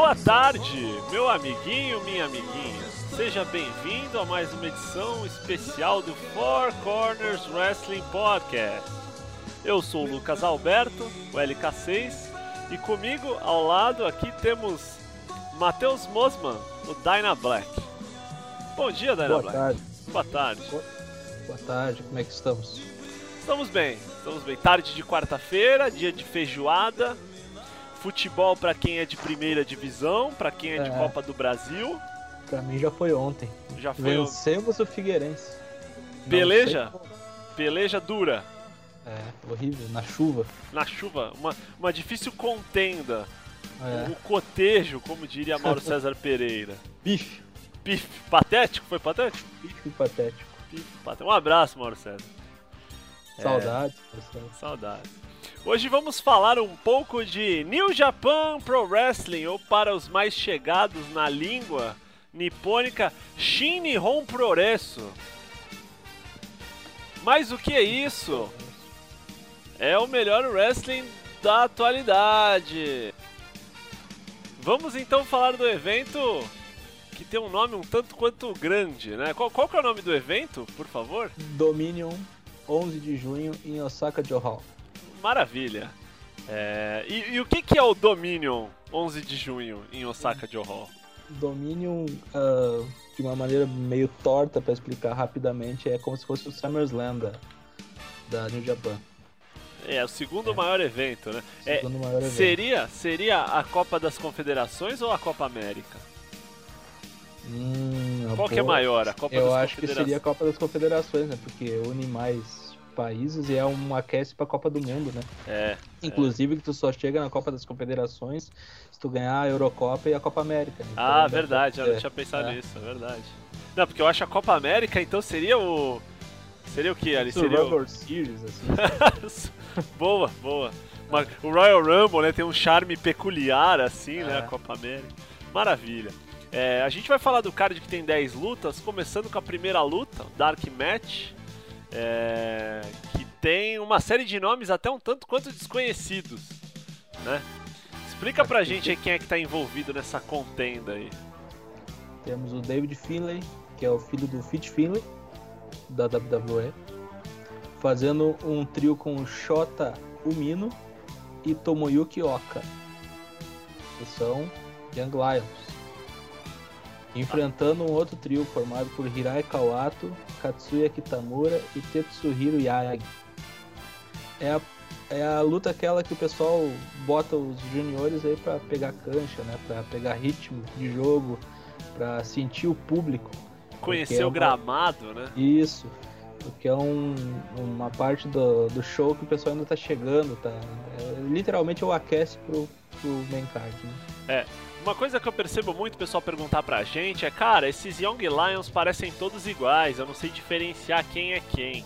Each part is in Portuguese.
boa tarde, meu amiguinho, minha amiguinha. Seja bem-vindo a mais uma edição especial do Four Corners Wrestling Podcast. Eu sou o Lucas Alberto, o LK6, e comigo ao lado aqui temos Matheus Mosman, o Dyna Black. Bom dia, Dyna Boa Black. tarde. Boa tarde. Boa tarde, como é que estamos? Estamos bem, estamos bem. Tarde de quarta-feira, dia de feijoada. Futebol para quem é de primeira divisão, para quem é de É. Copa do Brasil. Pra mim já foi ontem. Já foi Vencemos o Figueirense. Peleja? peleja dura. É, horrível, na chuva. Na chuva, uma, uma difícil contenda. É. O cotejo, como diria Mauro César Pereira. Bife. Pif, patético? Foi patético? Bife patético. Pif, patético. Um abraço, Mauro César. É. Saudades. Hoje vamos falar um pouco de New Japan Pro Wrestling, ou para os mais chegados na língua nipônica, Shin Nihon Progresso. Mas o que é isso? É o melhor wrestling da atualidade. Vamos então falar do evento que tem um nome um tanto quanto grande, né? Qual, qual que é o nome do evento, por favor? Dominion, 11 de junho, em Osaka Johal. Maravilha. É, e, e o que, que é o Dominion 11 de junho em Osaka Johor? Dominion, ah, de uma maneira meio torta pra explicar rapidamente, é como se fosse o SummerSlam da, da New Japan. É o segundo maior evento, né? É, maior evento. seria, seria a Copa das Confederações ou a Copa América? Hum, Qual que é maior? A Copa Eu acho que seria a Copa das Confederações, né? Porque une mais países e é um aquece pra Copa do Mundo, né? É, Inclusive que tu só chega na Copa das Confederações se tu ganhar a Eurocopa e a Copa América. né? Ah, Então, verdade, eu é, não tinha pensado é. nisso, é verdade. Não, porque eu acho a Copa América, então seria o. Seria o que ali? Seria o... Series, assim. boa, boa. Mas o Royal Rumble, né, tem um charme peculiar, assim, né, É. a Copa América. Maravilha. É, a gente vai falar do card que tem 10 lutas, começando com a primeira luta, Dark Match, é, que tem uma série de nomes até um tanto quanto desconhecidos, né? Explica pra gente quem é que tá envolvido nessa contenda aí. Temos o David Finlay, que é o filho do Fit Finlay, da WWE, fazendo um trio com Shota Umino e Tomoyuki Oka, que são Young Lions. Enfrentando um outro trio formado por Hirai Kawato, Katsuya Kitamura e Tetsuhiro Yagi. É a, é a luta aquela que o pessoal bota os juniores aí pra pegar cancha, né? Pra pegar ritmo de jogo, pra sentir o público. Conhecer é o uma- gramado, né? Isso. Porque é um- uma parte do, do show que o pessoal ainda tá chegando, tá? É, literalmente é o aquece pro, pro main card, né? Uma coisa que eu percebo muito o pessoal perguntar pra gente é, cara, esses Young Lions parecem todos iguais, eu não sei diferenciar quem é quem,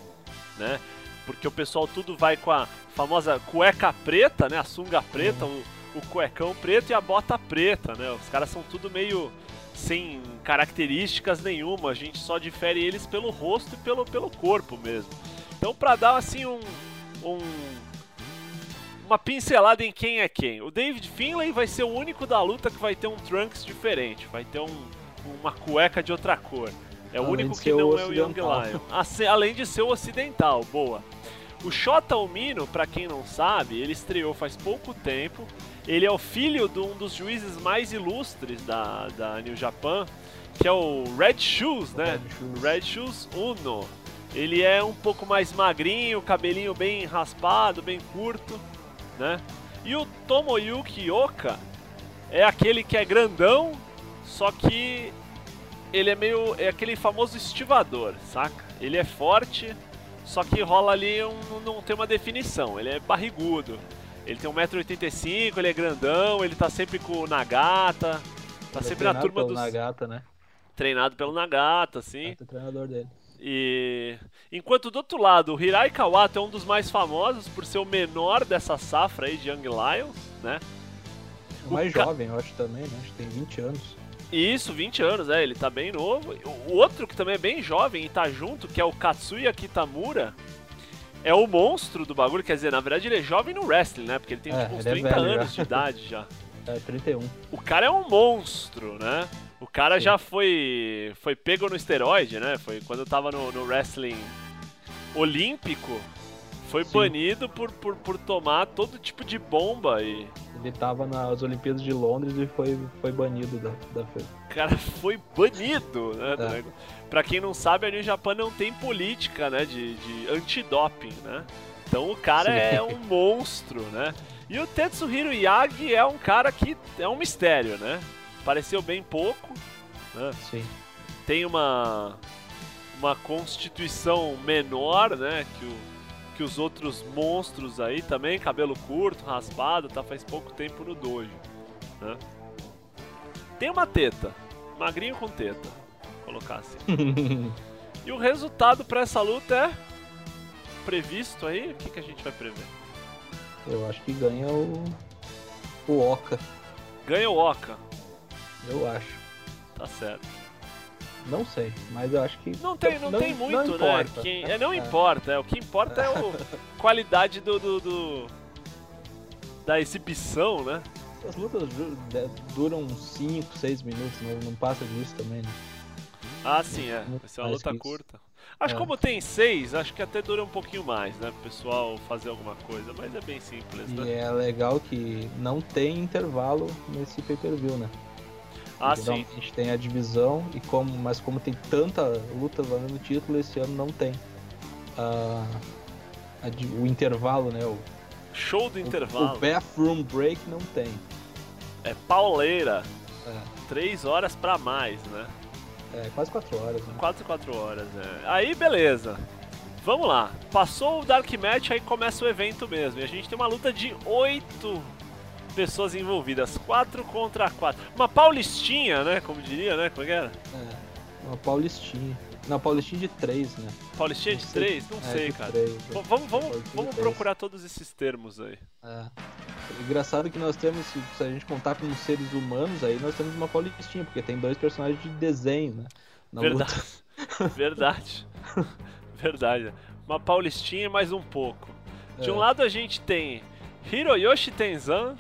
né? Porque o pessoal tudo vai com a famosa cueca preta, né? A sunga preta, o, o cuecão preto e a bota preta, né? Os caras são tudo meio sem características nenhuma, a gente só difere eles pelo rosto e pelo, pelo corpo mesmo. Então pra dar assim um, um uma pincelada em quem é quem. O David Finlay vai ser o único da luta que vai ter um Trunks diferente, vai ter um, uma cueca de outra cor. É o Além único que não o é o Young. Lion. Além de ser o ocidental, boa. O Shota Umino, pra quem não sabe, ele estreou faz pouco tempo. Ele é o filho de um dos juízes mais ilustres da, da New Japan, que é o Red Shoes, né? Red Shoes. Red Shoes Uno. Ele é um pouco mais magrinho, cabelinho bem raspado, bem curto, né? E o Tomoyuki Oka é aquele que é grandão, só que ele é meio. é aquele famoso estivador, saca? Ele é forte, só que rola ali um, não tem uma definição. Ele é barrigudo. Ele tem 1,85m, ele é grandão, ele tá sempre com o Nagata. Tá Ele é sempre na treinado turma pelo dos. Nagata, né? Treinado pelo Nagata, assim. É o treinador dele. E enquanto do outro lado, o Hirai Kawato é um dos mais famosos por ser o menor dessa safra aí de Young Lions, né? O mais ca- jovem, eu acho também, né? Acho que tem 20 anos. Isso, 20 anos, é, ele tá bem novo. O outro que também é bem jovem e tá junto, que é o Katsuya Kitamura, é o monstro do bagulho, quer dizer, na verdade ele é jovem no wrestling, né? Porque ele tem É, tipo, uns ele é 30 velho anos já. de idade já. É, 31. O cara é um monstro, né? O cara Sim. já foi foi pego no esteroide, né? Foi quando eu tava no, no wrestling olímpico, foi Sim. banido por, por, por tomar todo tipo de bomba e Ele tava nas Olimpíadas de Londres e foi, foi banido da, da feira. o cara foi banido, né? É. Pra quem não sabe, a New Japan não tem política, né, de, de antidoping, né? Então o cara Sim. é um monstro, né? E o Tetsuhiro Yagi é um cara que é um mistério, né? Apareceu bem pouco, né? Sim. tem uma uma constituição menor, né, que, o, que os outros monstros aí também, cabelo curto, raspado, tá faz pouco tempo no dojo, né? Tem uma teta, magrinho com teta, colocar assim. E o resultado pra essa luta é previsto aí, o que, que a gente vai prever? Eu acho que ganha o. O Oka, Ganha o Oka, eu acho. tá certo. Não sei, mas eu acho que. Não tem, não, tem muito, não né? importa. Quem- é, não É. importa, é, o que importa é a qualidade do, do- do- da exibição, né? As lutas duram 5, 6 minutos, não, não passa disso também, né? Ah, sim, é. Vai ser uma mais luta isso. curta. Acho que É. como tem seis, acho que até dura um pouquinho mais, né? Pro pessoal fazer alguma coisa, mas é bem simples, E né? é legal que não tem intervalo nesse pay-per-view, né? Ah, sim. Geralmente tem a divisão, e como, mas como tem tanta luta valendo título, esse ano não tem. a- a o intervalo, né? O, Show do o- intervalo. o bathroom break não tem. É pauleira. É, Três horas pra mais, né? é quase 4 horas, né? Quatro, quatro horas, né? Aí, beleza. Vamos lá. Passou o Dark Match, aí começa o evento mesmo. E a gente tem uma luta de oito pessoas envolvidas. Quatro contra quatro. Uma paulistinha, né? Como diria, né? Como é que era? É, uma paulistinha. Não, paulistinha de 3, né? Paulistinha de sei. três? Não É, sei, cara. três, é. Vamos, vamos, vamos procurar todos esses termos aí. É. Engraçado que nós temos, se a gente contar como seres humanos, aí nós temos uma paulistinha, porque tem dois personagens de desenho, né? Na. Verdade. Verdade. Verdade. Uma paulistinha e mais um pouco. De um É. lado a gente tem Hiroyoshi Tenzan,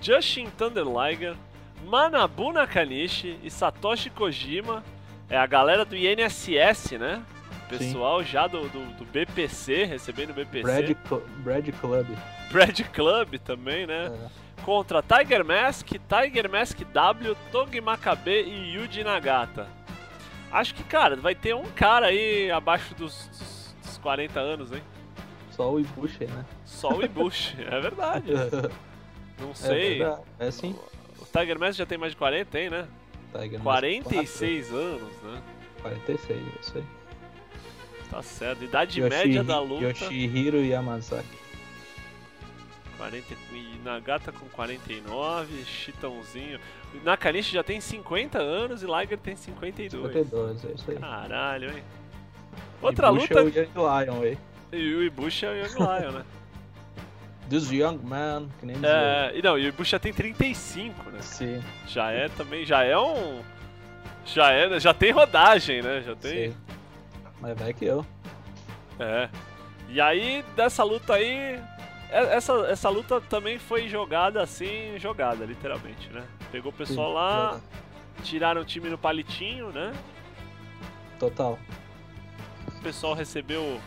Justin Thunder Liger, Manabu Nakanishi e Satoshi Kojima. É a galera do INSS, né? Pessoal já do, do, do BPC, recebendo o BPC. Brad, Brad Club. Brad Club também, né? É. Contra Tiger Mask, Tiger Mask W, Togi Makabe e Yuji Nagata. Acho que, cara, vai ter um cara aí abaixo dos, dos, dos 40 anos, hein? Só o Ibushi, né? Só o Ibushi, é verdade. Não É sei. É sim. o Tiger Mask já tem mais de 40, tem, né? Tiger Mask 46 anos, né? 4, 46, é isso aí. Tá certo. Idade Yoshi- média da luta. Yoshihiro Yamazaki. 40, e Nagata com 49, Chitãozinho. Nakanishi já tem 50 anos e Liger tem 52. 52, é isso aí. Caralho, hein? Outra Ibushi luta. é o Young Lion aí. E o Ibushi é o Young Lion, né? This young man, que nem. É, e não, e o Ibushi já tem 35, né? Sim, Já é também, já é um. Já é, já tem rodagem, né? Já tem. sim. Mas vai que eu. É. E aí, dessa luta aí. é- Essa, essa luta também foi jogada assim, jogada, literalmente, né? Pegou o pessoal Sim, lá, jogada. tiraram o time no palitinho, né? Total. O pessoal recebeu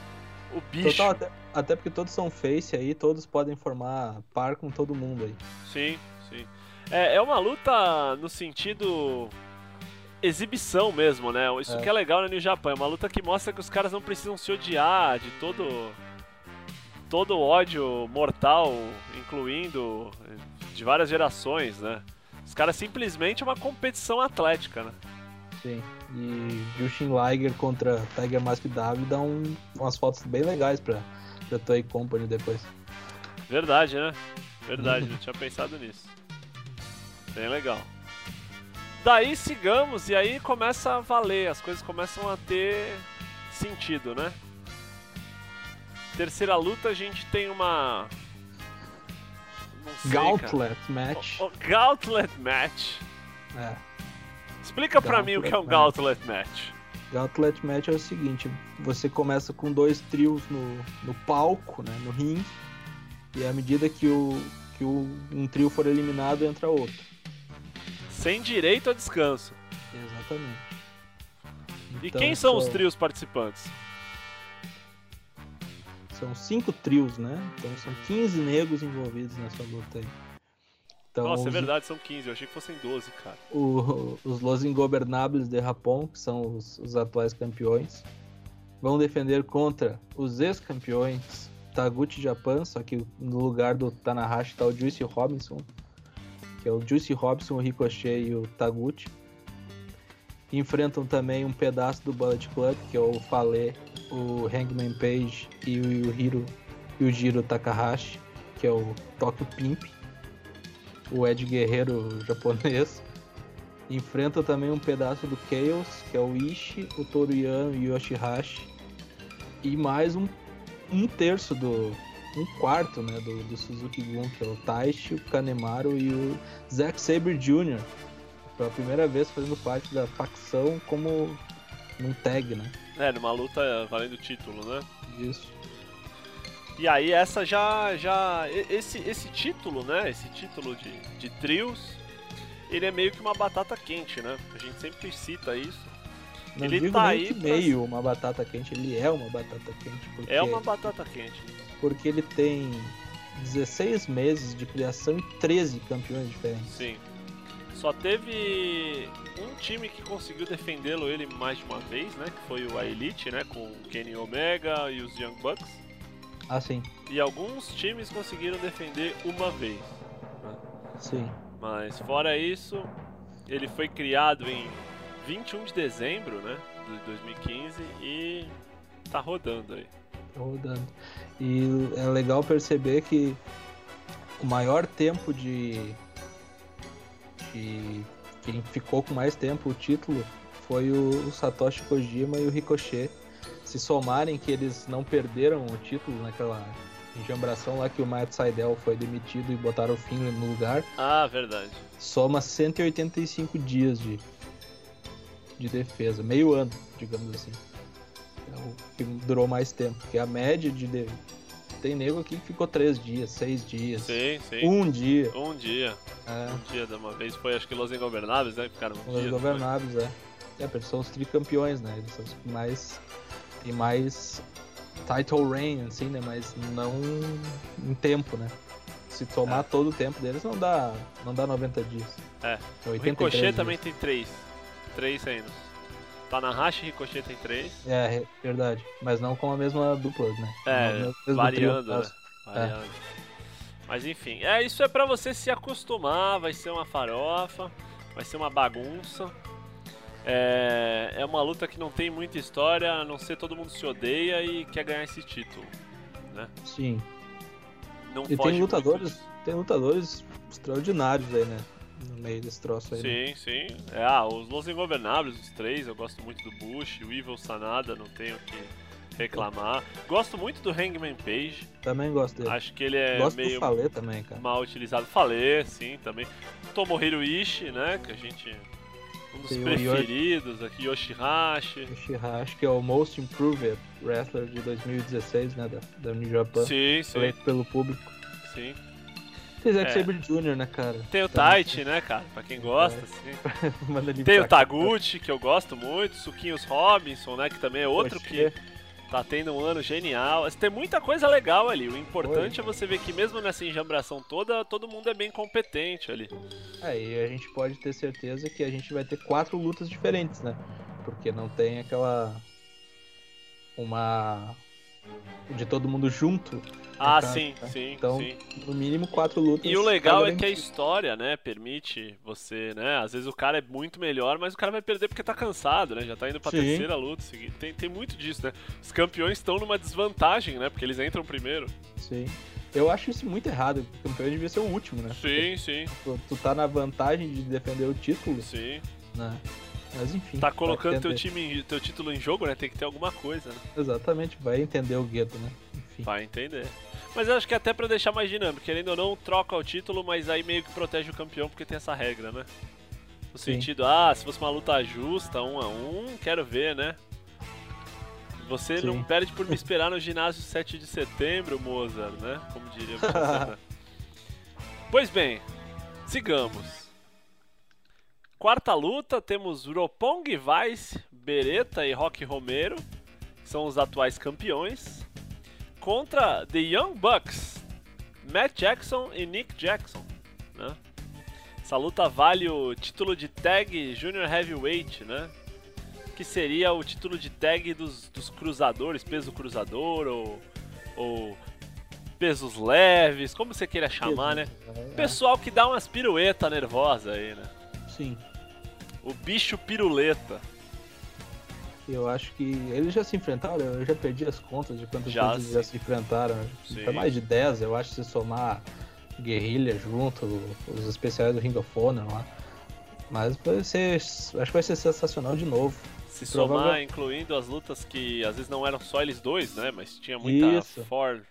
o bicho. Total, até, até porque todos são face aí, todos podem formar par com todo mundo aí. Sim, sim. É, é uma luta no sentido exibição mesmo, né? Isso É. que é legal né, no Japão. É uma luta que mostra que os caras não precisam se odiar de todo todo ódio mortal, incluindo de várias gerações, né? Os caras simplesmente é uma competição atlética, né? Sim. E Jushin Liger contra Tiger Mask W dá um, umas fotos bem legais pra, pra Toei Company depois. Verdade, né? Verdade, não tinha pensado nisso. Bem legal. Daí sigamos e aí começa a valer, as coisas começam a ter sentido, né? Terceira luta a gente tem uma. Sei, cara. Gauntlet Match. O, o Gauntlet Match. É. Explica pra mim o que é um Gauntlet Gauntlet Match. Gauntlet Match é o seguinte, você começa com dois trios no, no palco, né, no ringue, e à medida que o, que o, um trio for eliminado, entra outro. Sem direito a descanso. Exatamente. E Então, quem são os trios participantes? São cinco trios, né? Então são 15 negros envolvidos nessa luta aí. Então, Nossa, é os, verdade, são 15. Eu achei que fossem 12, cara. o- os Los Ingobernables de Japão, que são os, os atuais campeões, vão defender contra os ex-campeões Taguchi Japan, só que no lugar do Tanahashi tá o Juicy Robinson, que é o Juicy Robinson, o Ricochet e o Taguchi. Enfrentam também um pedaço do Bullet Club, que é o Fale, o Hangman Page e o Hiro e o Jiro Takahashi, que é o Tokyo Pimp, o Ed Guerreiro japonês. Enfrenta também um pedaço do Chaos, que é o Ishii, o Toru Yano e o Yoshihashi. E mais um, um terço do. um quarto né, do, do Suzuki Gun, que é o Taishi, o Kanemaru e o Zack Sabre Jr. Pela primeira vez fazendo parte da facção como num tag, né? É, numa luta valendo o título, né? Isso. E aí essa já. já esse, esse título, né? Esse título de, de trios, ele é meio que uma batata quente, né? A gente sempre cita isso. Não Ele digo tá aí pra- meio uma batata quente, ele é uma batata quente. Porque, É uma batata quente. porque ele tem 16 meses de criação e 13 campeões diferentes. Sim. Só teve um time que conseguiu defendê-lo ele mais de uma vez, né? Que foi o A Elite, né? Com o Kenny Omega e os Young Bucks. Ah, sim. E alguns times conseguiram defender uma vez. Sim. Mas fora isso, ele foi criado em 21 de dezembro, né? De 2015 e tá rodando aí. Tá rodando. E é legal perceber que o maior tempo de. de quem ficou com mais tempo o título foi o, o Satoshi Kojima e o Ricochet. Se somarem que eles não perderam o título naquela enjambração lá que o Matt Seidel foi demitido e botaram o Finlay no lugar, Ah, verdade. soma 185 dias de, de defesa, meio ano, digamos assim. É o que durou mais tempo, porque a média de. de- Tem nego aqui que ficou três dias, seis dias, Sim, sim. um dia. Um dia. É, Um dia de uma vez. Foi acho que Los Ingobernáveis, né? que Ficaram um os dia. governáveis, é. É, porque eles são os tricampeões, né? Eles são os mais. Tem mais title reign, assim, né? Mas não em tempo, né? Se tomar É. todo o tempo deles, não dá, não dá 90 dias. É. É O 83 Ricochet dias. também tem três. Três reinos. Tanahashi e Ricochet tem três. É, é verdade. Mas não com a mesma dupla, né? É, variando, trio, né? Variando. Mas enfim, é, isso é pra você se acostumar, vai ser uma farofa, vai ser uma bagunça. É, é uma luta que não tem muita história, a não ser todo mundo se odeia e quer ganhar esse título. Sim. Não E tem lutadores, tem lutadores extraordinários aí, né? No meio desse troço aí. né? Sim, sim. É, ah, os Los Ingobernáveis, os três, eu gosto muito do Bush, o Evil Sanada, não tenho o que reclamar. Gosto muito do Hangman Page, Também gosto dele. acho que ele é gosto meio também, cara. mal utilizado. Falei, sim, também. Tomohiro Ishii, né, que a gente... Um dos Tem preferidos aqui, Yoshihashi. Yoshihashi, que é o Most Improved Wrestler de 2016, né? Da, da New Japan. Sim, sim, Eleito pelo público. sim. Tem Zack É. Sabre Jr., né, cara? Tem o Também, Taichi, né, cara, pra quem gosta. Manda ele Tem o. Taguchi, que eu gosto muito, Suquinhos Robinson, né, que também é outro Poxa, que tá tendo um ano genial. Tem muita coisa legal ali. O importante é você ver que mesmo nessa enjambração toda, todo mundo é bem competente ali. É, e a gente pode ter certeza que a gente vai ter quatro lutas diferentes, né? Porque não tem aquela. Uma. De todo mundo junto. Ah, caso, sim, né? sim, Então, sim. No mínimo quatro lutas. E o legal é que a história, né, permite você, né? Às vezes o cara é muito melhor, mas o cara vai perder porque tá cansado, né? Já tá indo pra Sim. terceira luta seguinte. Tem, tem muito disso, né? Os campeões estão numa desvantagem, né? Porque eles entram primeiro. Sim. Eu acho isso muito errado. O campeão devia ser o último, né? Sim, sim, Tu, tu tá na vantagem de defender o título, sim. né? Mas enfim. Tá colocando teu, time, teu título em jogo, né? Tem que ter alguma coisa, né? Exatamente, vai entender o gueto, né? Enfim. Vai entender. Mas eu acho que até pra deixar mais dinâmico, querendo ou não, troca o título, mas aí meio que protege o campeão porque tem essa regra, né? No Sim. sentido, ah, se fosse uma luta justa, um a um, quero ver, né? Você Sim. não perde por me esperar no ginásio 7 de setembro, Mozart, né? Como diria você, né? Pois bem, sigamos. Quarta luta, temos Ropong Vice, Beretta e Rock Romero, que são os atuais campeões, contra The Young Bucks, Matt Jackson e Nick Jackson. Né? Essa luta vale o título de tag Junior Heavyweight, né? Que seria o título de tag dos, dos cruzadores, peso cruzador ou, ou pesos leves, como você queira chamar, né? É. Pessoal que dá umas pirueta nervosa aí, né? Sim. O bicho piruleta. Eu acho que eles já se enfrentaram, eu já perdi as contas de quantas Já, vezes eles já se enfrentaram. Sim. Tá mais de 10, eu acho, se somar guerrilha junto, os especiais do Ring of Honor lá. Mas vai ser. Acho que vai ser sensacional de novo. Se Provável- somar, incluindo as lutas que às vezes não eram só eles dois, né? Mas tinha muita Isso. four,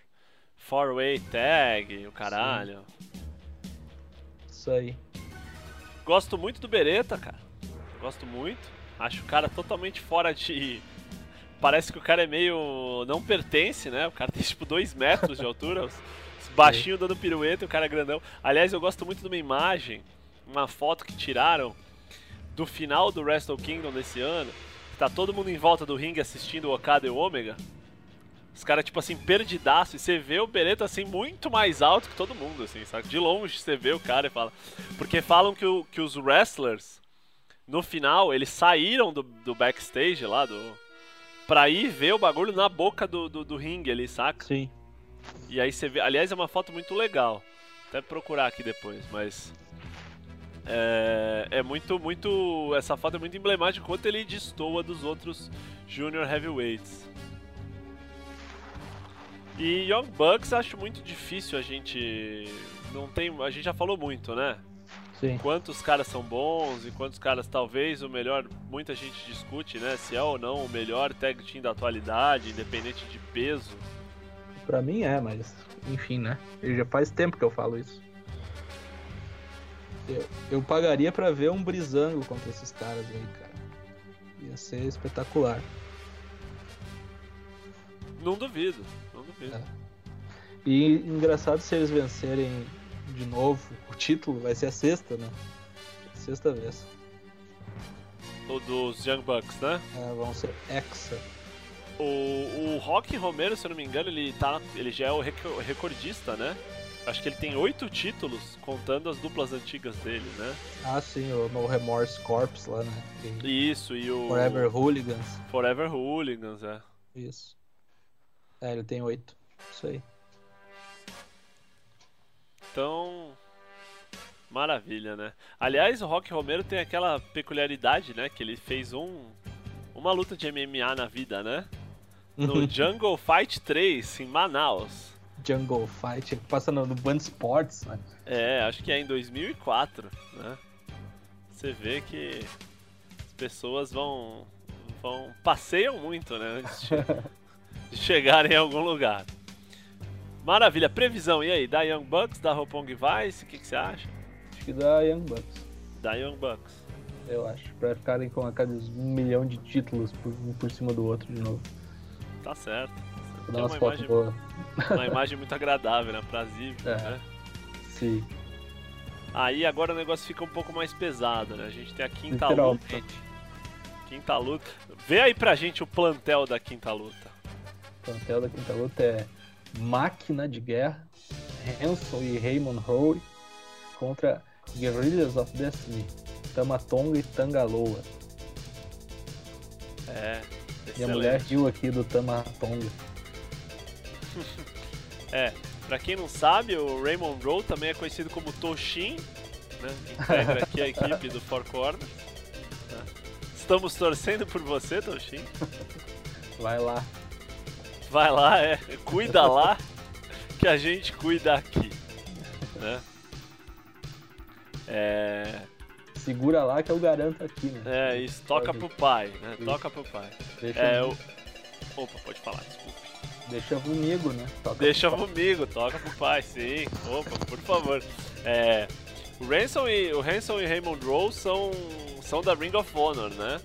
four way tag, o caralho. Isso aí. Gosto muito do Beretta, cara. Gosto muito. Acho o cara totalmente fora de. Parece que o cara é meio. não pertence, né? O cara tem tipo 2 metros de altura. Baixinhos dando pirueta e o cara é grandão. Aliás, eu gosto muito de uma imagem, uma foto que tiraram do final do Wrestle Kingdom desse ano. que Tá todo mundo em volta do ringue assistindo o Okada e o Omega. Os caras, tipo assim, perdidaço. E você vê o Beretta, assim, muito mais alto que todo mundo, assim, sabe? De longe você vê o cara e fala. Porque falam que, o- que os wrestlers, no final, eles saíram do, do backstage lá, do. Pra ir ver o bagulho na boca do, do, do ringue ali, saca? Sim. E aí você vê. Aliás, é uma foto muito legal. Até procurar aqui depois, mas. É, é muito, muito. Essa foto é muito emblemática quanto ele destoa dos outros Junior Heavyweights. E Young Bucks acho muito difícil a gente. Não tem. A gente já falou muito, né? Sim. Quantos caras são bons e quantos caras talvez o melhor. Muita gente discute, né? Se é ou não o melhor tag team da atualidade, independente de peso. Pra mim é, mas enfim, né? E Já faz tempo que eu falo isso. Eu, eu pagaria pra ver um brisango contra esses caras aí, cara. Ia ser espetacular. Não duvido, não duvido. É. E engraçado se eles vencerem de novo o título, vai ser a sexta, né? Sexta vez. O dos Young Bucks, né? É, vão ser Hexa. O, o Rock Romero, se eu não me engano, ele, tá, ele já é o reco- recordista, né? Acho que ele tem oito títulos, contando as duplas antigas dele, né? Ah, sim, o No Remorse Corps lá, né? E Isso, e o Forever Hooligans. Forever Hooligans, é. Isso. É, ele tem oito. Isso aí. Então, maravilha, né? Aliás, o Rock Romero tem aquela peculiaridade, né? Que ele fez um uma luta de MMA na vida, né? No Jungle Fight 3, em Manaus. Jungle Fight, que passa no, no Band Sports, né? É, acho que é em 2004, né? Você vê que as pessoas vão, vão passeiam muito, né? Antes de, de chegarem em algum lugar. Maravilha, previsão, e aí? Da Young Bucks, da Ropong Vice, o que, que você acha? Acho que da Young Bucks, Da Young Bucks. eu acho. Pra ficarem com a cada um milhão de títulos por, um por cima do outro de novo. Tá certo. Vou dar umas uma fotos imagem, boas. uma imagem muito agradável, né? Aprazível, É. né? Sim, Aí agora o negócio fica um pouco mais pesado, né? A gente tem a quinta luta. literalmente. Quinta luta. Vê aí pra gente o plantel da quinta luta. O plantel da quinta luta é Máquina de Guerra, Hanson e Raymond Howe contra Guerrillas of Destiny, Tamatonga e Tangaloa. É. E a excelente. mulher riu aqui do Tamatonga. É, pra quem não sabe, o Raymond Rowe também é conhecido como Toshin, né? Integra aqui a equipe do Four Corners. Estamos torcendo por você, Toshin. Vai lá. Vai lá, é, cuida lá, que a gente cuida aqui, né? É, Segura lá que eu garanto aqui, né? é isso, toca pro pai, né? Toca pro pai. Deixa, É, o... Opa, pode falar, desculpa. deixa comigo, né? Toca Deixa comigo, toca pro pai, sim. Opa, por favor. É, o Ransom e o Ransom e Raymond Rose são são da Ring of Honor, né?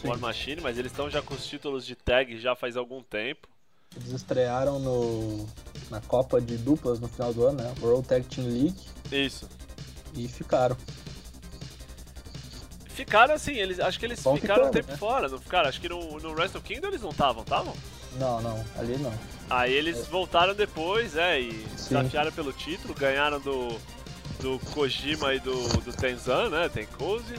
Sim. War Machine, mas eles estão já com os títulos de tag já faz algum tempo. Eles estrearam no, na Copa de Duplas no final do ano, né? World Tag Team League. Isso. E ficaram. Ficaram assim, eles, acho que eles Bom ficaram um tempo né? fora, não ficaram? Acho que no, no Wrestle Kingdom eles não estavam, estavam? Não, não, ali não. Aí eles voltaram depois, é, e Sim. desafiaram pelo título, ganharam do, do Kojima e do, do Tenzan, né, Tenkoze.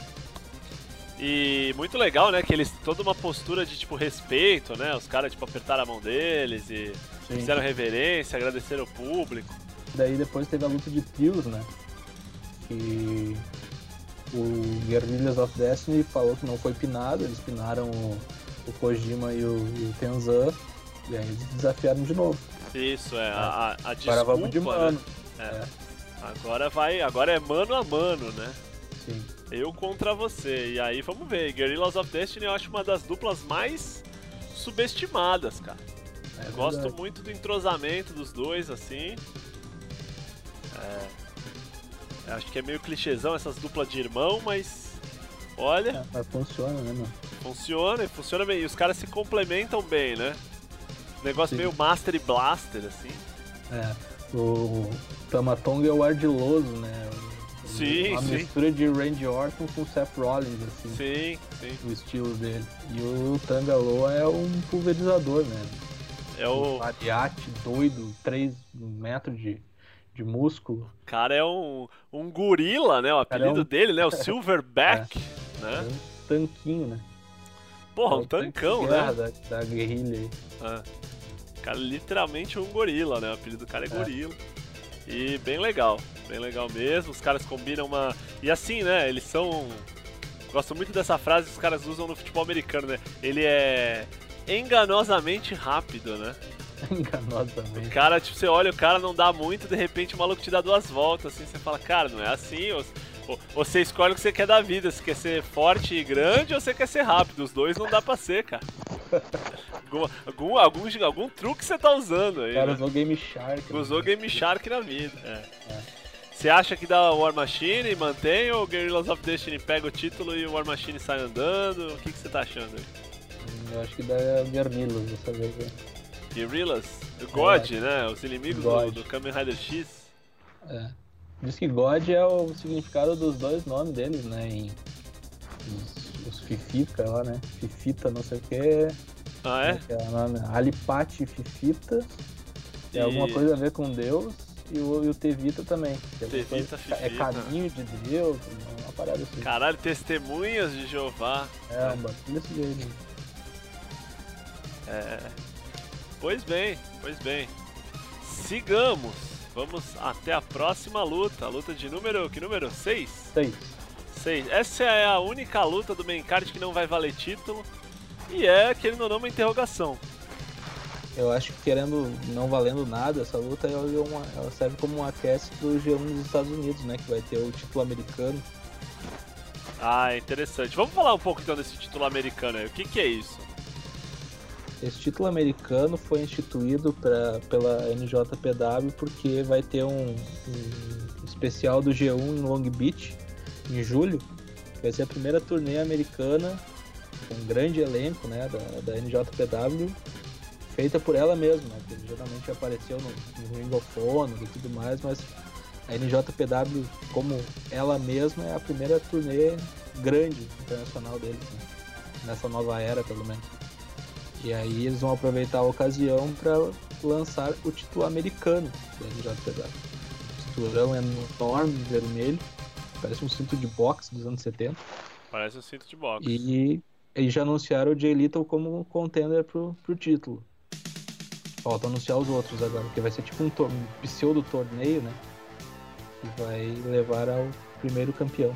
E muito legal, né, que eles, toda uma postura de, tipo, respeito, né, os caras, tipo, apertaram a mão deles e Sim. fizeram reverência, agradeceram o público. Daí depois teve a luta de trios, né? Que o Guerrillas of Destiny falou que não foi pinado, eles pinaram o, o Kojima e o, e o Tenzan, e aí eles desafiaram de novo. Isso, é, a, a, a Agora vamos de desculpa, mano. né, É, agora vai, agora é mano a mano, né. sim. Eu contra você. E aí vamos ver. Guerrillas of Destiny eu acho uma das duplas mais subestimadas, cara. É Gosto muito do entrosamento dos dois, assim. É. Acho que é meio clichêzão essas duplas de irmão, mas. Olha, É, mas funciona, né, mano? funciona e funciona bem. E os caras se complementam bem, né? Negócio Sim. meio Master e Blaster, assim. É, o Tamatonga é o ardiloso, né? Sim, Uma sim. mistura de Randy Orton com Seth Rollins, assim, Sim, sim. o estilo dele. E o Tangaloa é um pulverizador, né? É o. Um ariate doido, 3 metros de, de músculo. O cara é um, um gorila, né? O é apelido um- dele, né? O Silverback, É né? um tanquinho, né? Porra, É um de tancão, né? Da, da guerrilha aí. É. O cara é literalmente um gorila, né? O apelido do cara é É. gorila. E bem legal, bem legal mesmo. Os caras combinam uma. E assim, né? Eles são. Gosto muito dessa frase que os caras usam no futebol americano, né? Ele é enganosamente rápido, né? O Enganosamente. cara, tipo, você olha, o cara não dá muito, de repente o maluco te dá duas voltas, assim, você fala, cara, não é assim, ou você escolhe o que você quer da vida, se quer ser forte e grande ou você quer ser rápido, os dois não dá pra ser, cara. algum, algum, algum, algum truque você tá usando aí, cara né? usou Game Shark. né? Usou Game Shark na vida, é. É. Você acha que dá War Machine e mantém, ou Guerrillas of Destiny pega o título e o War Machine sai andando? O que, que você tá achando aí? Eu acho que dá Guerrillas dessa vez. né? Guerrillas? O God, né? Os inimigos do, do Kamen Rider X. É. Diz que God é o significado dos dois nomes deles, né? Em, os, os Fifita lá, né? Fifita, não sei o que. Ah, é? é nome? Alipate Fifita. E- alguma coisa a ver com Deus. E o, e o Tevita também. é Tevita, coisa- É Fifita. caminho de Deus, uma parada assim. Caralho, testemunhas de Jeová. É, um bagulho desse jeito. É. Pois bem, pois bem. Sigamos. Vamos até a próxima luta. A luta de número. Que número? 6? Seis. 6. Essa é a única luta do main card que não vai valer título. E é, querendo ou não, uma interrogação. Eu acho que querendo, não valendo nada, essa luta ela, é ela serve como um aquece pro G1 dos Estados Unidos, né? Que vai ter o título americano. Ah, interessante. Vamos falar um pouco então desse título americano aí. O que, que é isso? Esse título americano foi instituído pra, pela NJPW porque vai ter um, um especial do G1 em Long Beach em julho. Vai ser a primeira turnê americana com um grande elenco né, da, da NJPW, feita por ela mesma, né, geralmente apareceu no, no Ring of Honor e tudo mais, mas a NJPW, como ela mesma, é a primeira turnê grande internacional deles, né, nessa nova era pelo menos. E aí eles vão aproveitar a ocasião para lançar o título americano da NJPW. O cinturão é enorme, vermelho, parece um cinto de boxe dos anos 70. Parece um cinto de boxe. E eles já anunciaram o Jay Little como contender pro, pro título. Falta anunciar os outros agora, porque vai ser tipo um, tor- um pseudo torneio, né? Que vai levar ao primeiro campeão.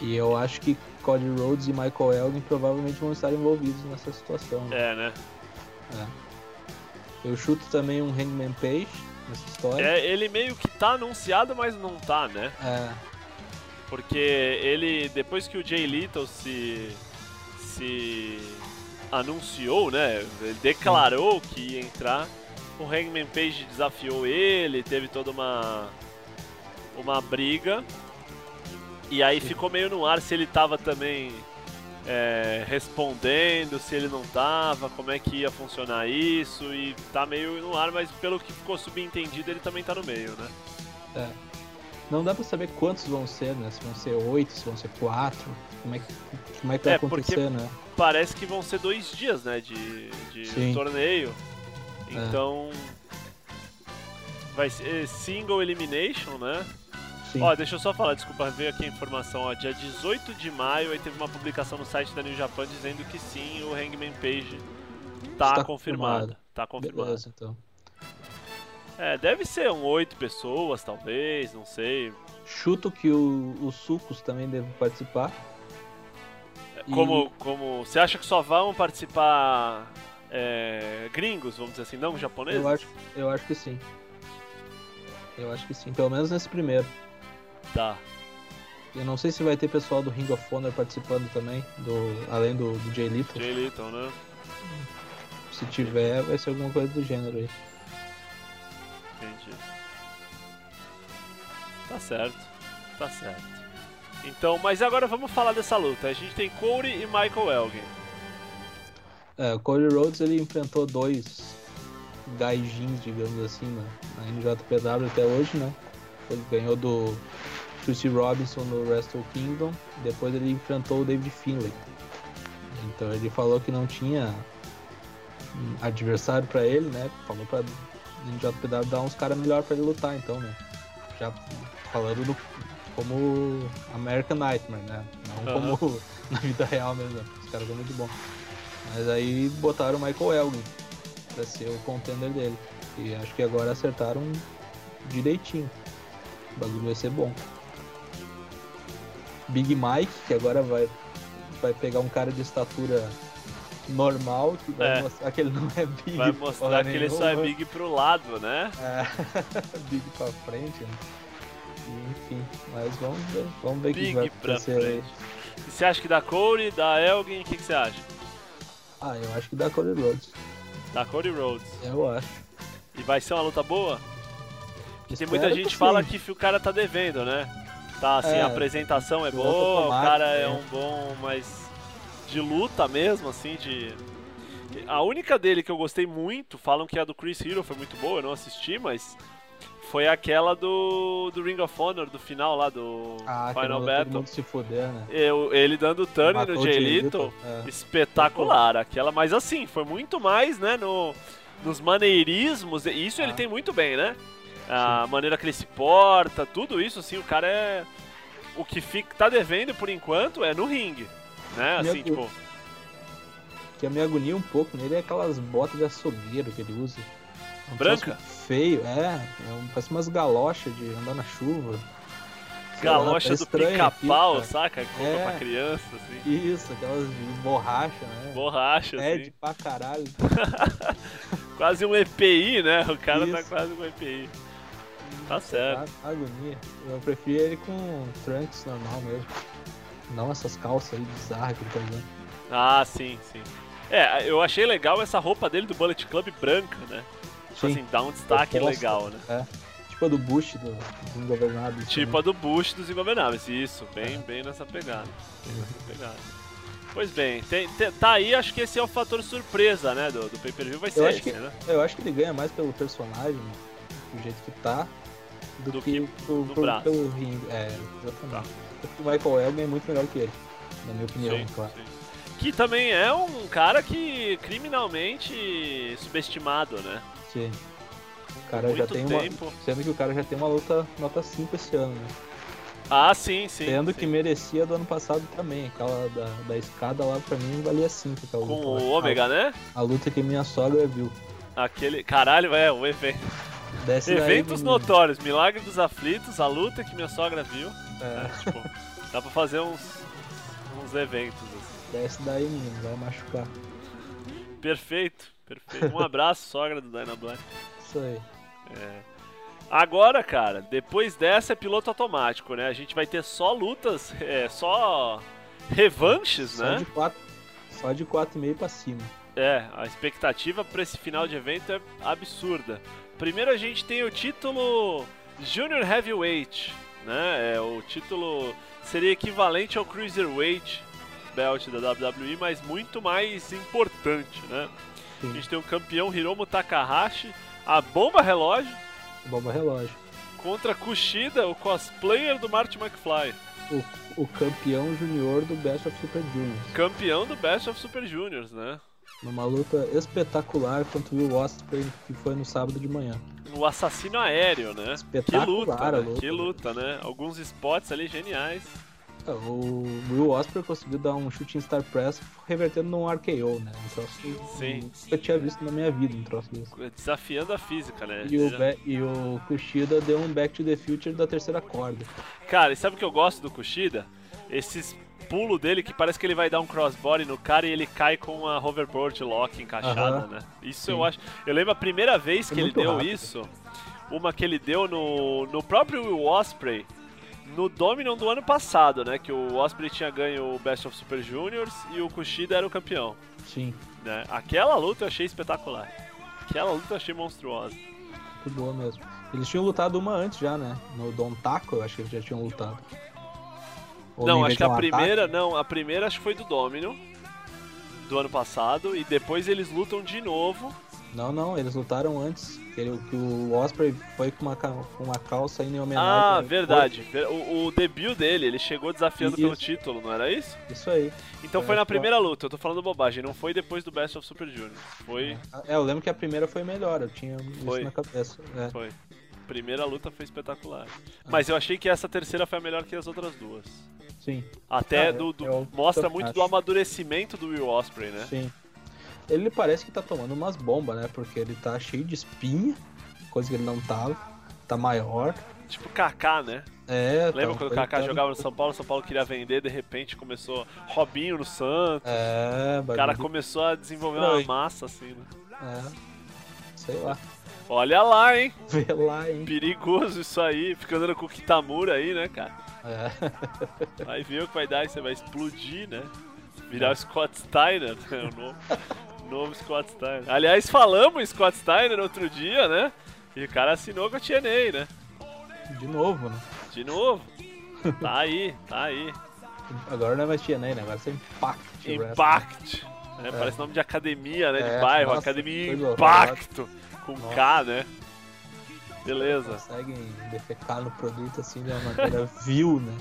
E eu acho que Cody Rhodes e Michael Elgin provavelmente vão estar envolvidos nessa situação. né? É, né? Eu chuto também um Hangman Page nessa história. É, ele meio que tá anunciado, mas não tá, né? É, Porque ele, depois que o Jay Little se, se anunciou, né? Ele declarou que ia entrar, o Hangman Page desafiou ele, teve toda uma, uma briga. E aí ficou meio no ar se ele tava também é, respondendo se ele não tava, como é que ia funcionar isso, e tá meio no ar, mas pelo que ficou subentendido, ele também tá no meio, né? É. Não dá pra saber quantos vão ser, né? Se vão ser oito, se vão ser quatro. Como é que, como é que vai É, acontecer, né? Parece que vão ser dois dias, né, de, de Sim. torneio. É. Então. Vai ser single elimination, né? Sim. Ó, deixa eu só falar, desculpa, veio aqui a informação, ó, dia 18 de maio aí teve uma publicação no site da New Japan dizendo que sim, o Hangman Page tá Está confirmado. confirmado. Tá confirmado. Beleza, então. É, deve ser um oito pessoas, talvez, não sei. Chuto que o, os sucos também devem participar. E- Como, como. Você acha que só vão participar é, gringos, vamos dizer assim, não japoneses? Eu acho, eu acho que sim. Eu acho que sim, pelo menos nesse primeiro. Tá. Eu não sei se vai ter pessoal do Ring of Honor participando também, do, além do, do Jay Lethal. Jay Little, né? Se tiver, vai ser alguma coisa do gênero aí. Entendi. Tá certo. Tá certo. Então, mas agora vamos falar dessa luta. A gente tem Corey e Michael Elgin. É, o Cody Rhodes ele enfrentou dois gaijins, digamos assim, na, na NJPW até hoje, né? Ele ganhou do Chrissy Robinson no Wrestle Kingdom, depois ele enfrentou o David Finlay. Então ele falou que não tinha adversário pra ele, né? Falou pra NJPW dar uns caras melhor pra ele lutar, então, né? Já falando do, como American Nightmare, né? Não Aham. como na vida real mesmo, né? Os caras são muito bons. Mas aí botaram o Michael Elgin pra ser o contender dele. E acho que agora acertaram direitinho. O bagulho vai ser bom. Big Mike, que agora vai, vai pegar um cara de estatura normal, que vai É. mostrar que ele não é big. Vai mostrar que ele só é big pro lado, né? É, big pra frente, né? Enfim, mas vamos ver, vamos ver o que vai acontecer aí. E você acha que dá Corey, dá Elgin, o que, que você acha? Ah, eu acho que dá Cody Rhodes. Dá Cody Rhodes. Eu acho. E vai ser uma luta boa? Porque muita que gente sim. fala que o cara tá devendo, né? Tá assim, É, a apresentação é boa, o cara é é. um bom, mas de luta mesmo, assim, de. A única dele que eu gostei muito, falam que a do Chris Hero foi muito boa, eu não assisti, mas foi aquela do, do Ring of Honor, do final lá, do Ah, que Final Battle. se fuder, né? Eu, ele dando turn Matou no o Jay Little, É. espetacular. Aquela, mas assim, foi muito mais, né, no, nos maneirismos, isso ele Ah. tem muito bem, né? A maneira que ele se porta, tudo isso, assim, o cara é. O que fica, tá devendo por enquanto é no ringue, né? Meu Assim, Deus. tipo, que me agonia um pouco nele é aquelas botas de açougueiro que ele usa. É um Branca? Feio, é. é parece umas galochas de andar na chuva. Sei lá, galocha tá do pica-pau, saca? Roupa É. pra criança, assim. Isso, aquelas de borracha, né? Borracha, É, assim. de pra caralho. Quase um EPI, né? O cara tá Isso. quase um EPI. Tá certo. Tá, agonia. Eu prefiro ele com trunks normal mesmo. Não essas calças aí bizarras que ele tá usando. Ah, sim, sim. É, eu achei legal essa roupa dele do Bullet Club branca, né? Tipo Sim. assim, dá um destaque Oposta. legal, né? É. Tipo a do Bush, do, do Ingovernável. Tipo a do Bush dos Ingovernáveis, isso, bem, É. bem nessa pegada. Bem nessa pegada. Pois bem, tem- tem- tá aí, acho que esse é o fator surpresa, né, do, do pay-per-view, vai ser acho esse, que- né? Eu acho que ele ganha mais pelo personagem, do jeito que tá, do, Do que, que no pro- braço. pelo ringue. É, exatamente. Porque O Michael Elgin é muito melhor que ele, na minha opinião, Sim, claro. sim. Que também é um cara que criminalmente subestimado, né? Sim. O cara já Muito tem tempo. uma. Sendo que o cara já tem uma luta nota 5 esse ano, né? Ah, sim, sim. Sendo sim. que merecia do ano passado também. Aquela da, da escada lá pra mim valia 5. aquela Com luta o. Ômega, né? A, a luta que minha sogra viu. Aquele. Caralho, é, o evento. Desce daí, Eventos menino. notórios, Milagre dos Aflitos, a luta que minha sogra viu. É, É, tipo, dá pra fazer uns, uns eventos assim. desce daí, menino, vai machucar. Perfeito, perfeito. Um abraço, sogra do Dyna Black. Isso aí. É. Agora, cara, depois dessa é piloto automático, né? A gente vai ter só lutas, é, só revanches, Só né? de 4. Só de 4,5 pra cima. É, a expectativa pra esse final de evento é absurda. Primeiro a gente tem o título Junior Heavyweight, né? É, o título seria equivalente ao Cruiserweight Belt da WWE, mas muito mais importante, né? Sim. A gente tem o campeão Hiromu Takahashi, a bomba relógio, Bomba relógio. contra Kushida, o cosplayer do Marty McFly. O, o campeão junior do Best of Super Juniors. Campeão do Best of Super Juniors, né? Numa luta espetacular contra o Will Ospreay, que foi no sábado de manhã. O assassino aéreo, né? Que Espetacular luta, né? luta. Que luta, né? Alguns spots ali geniais. O Will Ospreay conseguiu dar um chute em Star Press revertendo num RKO, né? Um troço que Sim. eu nunca tinha visto na minha vida, um troço desse. Desafiando a física, né? E o, Já- Be- e o Kushida deu um Back to the Future da terceira corda. Cara, e sabe o que eu gosto do Kushida? Esses pulos dele que parece que ele vai dar um crossbody no cara e ele cai com a hoverboard lock encaixada, Aham. né? Isso Sim. eu acho. Eu lembro a primeira vez É que ele deu rápido. isso, uma que ele deu no, no próprio Will Osprey. No Dominion do ano passado, né? Que o Osprey tinha ganho o Best of Super Juniors e o Kushida era o campeão. Sim, Né? Aquela luta eu achei espetacular. Aquela luta eu achei monstruosa. muito boa mesmo. Eles tinham lutado uma antes já, né? No Don Taco, eu acho que eles já tinham lutado. Ou não, acho que a Invention primeira, não, a primeira acho que foi do Domino do ano passado e depois eles lutam de novo. Ataque. Não, não, eles lutaram antes. Que, ele- que o Osprey foi com uma, com uma calça em homenagem. Ah, ao- verdade. Ver- O, o debut dele, ele chegou desafiando pelo Isso. título, não era isso? Isso aí. Então É, foi na primeira luta, eu tô falando bobagem, não foi depois do Best of Super Junior. Foi, É, eu lembro que a primeira foi melhor, eu tinha Foi. isso na cabeça. É. foi. Primeira luta foi espetacular. Mas eu achei que essa terceira foi a melhor que as outras duas. Sim, Até Ah, do, do- eu mostra muito acho. do amadurecimento do Will Osprey, né? sim. Ele parece que tá tomando umas bombas, né? Porque ele tá cheio de espinha, coisa que ele não tava. Tá maior. Tipo Kaká, né? É, Lembra tá- quando o Kaká tá- jogava no São Paulo, o São Paulo queria vender, de repente começou Robinho no Santos. É, O cara bagulho- começou a desenvolver uma Estranho. massa assim, né? É. Sei lá. Olha lá, hein? Vê lá, hein? Perigoso isso aí. Fica andando com o Kitamura aí, né, cara? É. Vai ver o que vai dar, você vai explodir, né? Virar o Scott Steiner, né? O novo, novo Scott Steiner. Aliás, falamos em Scott Steiner outro dia, né? E o cara assinou com a TNA, né? De novo, né? De novo. Tá aí, tá aí. Agora não é mais TNA, né? Agora é Impact. Wrestling. Impact. né? Parece nome de academia, né? De É, bairro. nossa, Academia Impacto. Com Nossa. K, né? Beleza. Conseguem defecar no produto assim de uma maneira vil, né?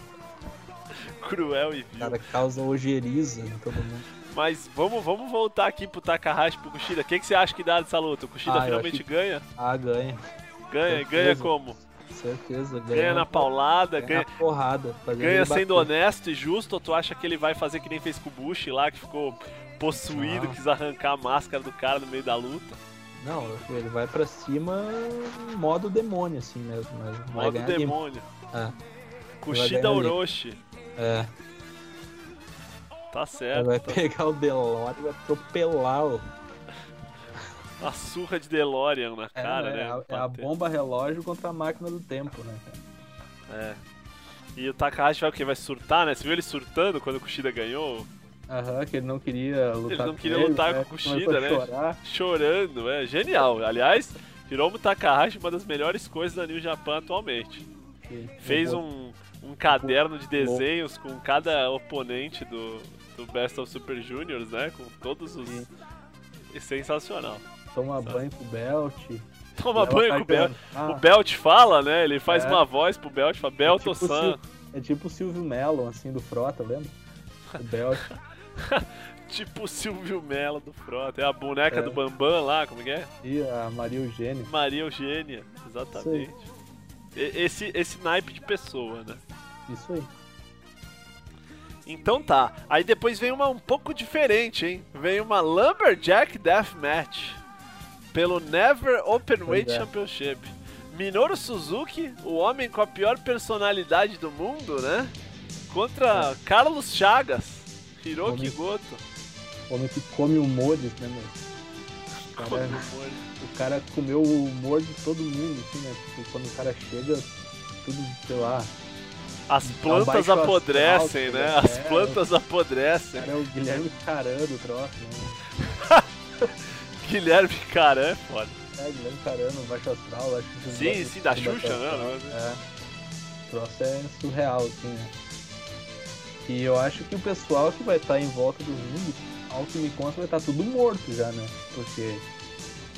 Cruel e vil. cara causa ojeriza em todo mundo. Mas vamos, vamos voltar aqui pro Takahashi pro Kushida. O que, que você acha que dá dessa luta? O Kushida Ah, finalmente que- ganha? Ah, ganha. Ganha, certeza. ganha como? Certeza. Ganha, Ganha na paulada, Ganha ganha, na porrada. ganha sendo honesto e justo, ou tu acha que ele vai fazer que nem fez com o Bush lá, que ficou possuído, Não. quis arrancar a máscara do cara no meio da luta? Não, ele vai pra cima modo demônio, assim mesmo. Mas vai Modo demônio. É, Kushida. Orochi. é. Tá Ele certo. vai tá- pegar o Delore e vai atropelar o. A surra de DeLorean na É, cara, né? né? É a- é a bomba relógio contra a máquina do tempo, né, cara? É. E o Takahashi vai o quê? Vai surtar, né? Você viu ele surtando quando o Kushida ganhou? Aham, que ele não queria lutar Ele não com queria ele, lutar né? com o Kushida, né? chorar. Chorando, é genial. Aliás, Hiromu Takahashi, uma das melhores coisas da New Japan atualmente. Sim. Fez um, um caderno de desenhos com cada oponente do, do Best of Super Juniors, né? Com todos os. Sim. É sensacional. Toma banho com o Belt. Toma banho com o Belt. cartão. O Ah, Belt fala, né? Ele faz É. uma voz pro Belt, fala é Belto tipo, o San. Sil- é tipo o Silvio Mello, assim, do Frota, lembra? O Belt. Tipo o Silvio Mello do Frota. É a boneca É. do Bambam lá, como que é? e a Maria Eugênia. Maria Eugênia, exatamente. Esse, esse naipe de pessoa, né? Isso aí. Então tá. Aí depois vem uma um pouco diferente, hein? Vem uma Lumberjack Deathmatch pelo Never Openweight é. Championship. Minoru Suzuki, o homem com a pior personalidade do mundo, né? Contra Carlos Chagas, Hiroki Homem- Goto. Homem que come humores, né, meu? O cara, o cara comeu o humor de todo mundo, assim, né? Tipo, quando o cara chega, tudo, sei lá. As plantas baixo astral, apodrecem, né? é. As plantas O apodrecem. cara é o Guilherme Carano do troço, né? Guilherme Caran, é foda. É, Guilherme Carano, baixo astral, acho que Sim, sim, da Xuxa, né? negócio. É. O troço é surreal, assim, né? E eu acho que o pessoal que vai estar em volta do ringue, ao que me consta, vai estar tudo morto já, né? Porque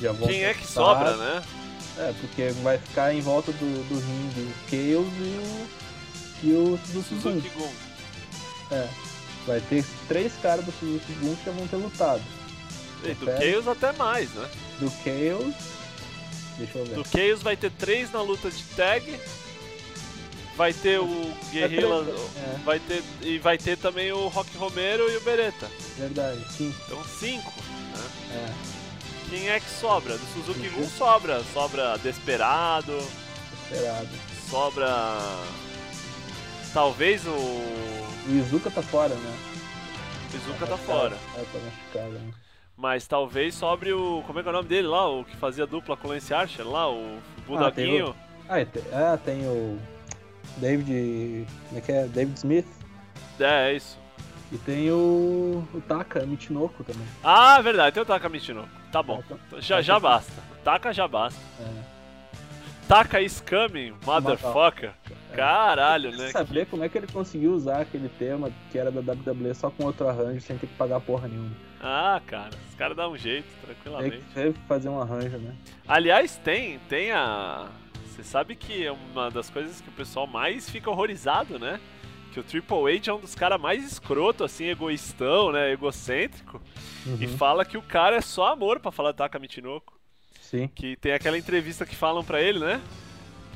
já vão Quem é que sobra, né? É, porque vai ficar em volta do, do ringue o Chaos e o. E o do Suzuki. Gun. É. Vai ter três caras do Suzuki Gun que já vão ter lutado. E do Confere. Chaos até mais, né? Do Chaos. Deixa eu ver. Do Chaos vai ter três na luta de tag. Vai ter o Guerrilla. É, Vai ter, e vai ter também o Rock Romero e o Beretta. verdade, sim. Então cinco. Né? É, Quem é que sobra? Do Suzuki Uhum. Gun sobra. Sobra Desperado. esperado. Sobra. Talvez o. O Izuka tá fora, né? Izuka tá fora. É, tá machucado, né? Mas talvez sobre o. Como é que é o nome dele lá? O que fazia dupla com o Lance Archer lá? O Budaguinho. Ah, tem, ah, tem o David. Como é que é? David Smith. É, é isso. E tem o, o Taka Michinoku também. Ah, verdade, tem o Taka Michinoku. Tá bom. Taka- Já, já basta. Taka já basta. É. Taka is coming, motherfucker. Caralho, né? Saber como é que ele conseguiu usar aquele tema que era da WWE só com outro arranjo, sem ter que pagar porra nenhuma. Ah, cara, os caras dão um jeito, Tem tranquilamente. que teve que fazer um arranjo, né? Aliás, tem, tem a. Você sabe que é uma das coisas que o pessoal mais fica horrorizado, né? Que o Triple H é um dos caras mais escroto, assim, egoístão, né? Egocêntrico. E Uhum. fala que o cara é só amor pra falar Taka Michinoku. Sim. Que tem aquela entrevista que falam pra ele, né?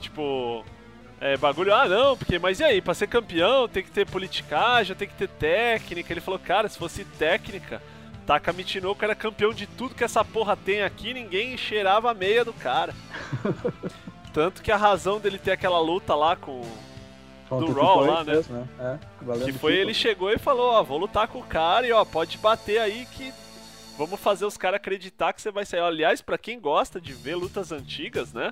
Tipo, é bagulho, ah não, porque, mas e aí, pra ser campeão tem que ter politicagem, tem que ter técnica. Ele falou, cara, se fosse técnica, Taka Michinoku era campeão de tudo que essa porra tem aqui, ninguém cheirava a meia do cara. Tanto que a razão dele ter aquela luta lá com. Contra Do Raw lá, né? mesmo, É, Que foi ele chegou e falou, ó, vou lutar com o cara e ó, pode bater aí que vamos fazer os caras acreditar que você vai sair. Aliás, pra quem gosta de ver lutas antigas, né?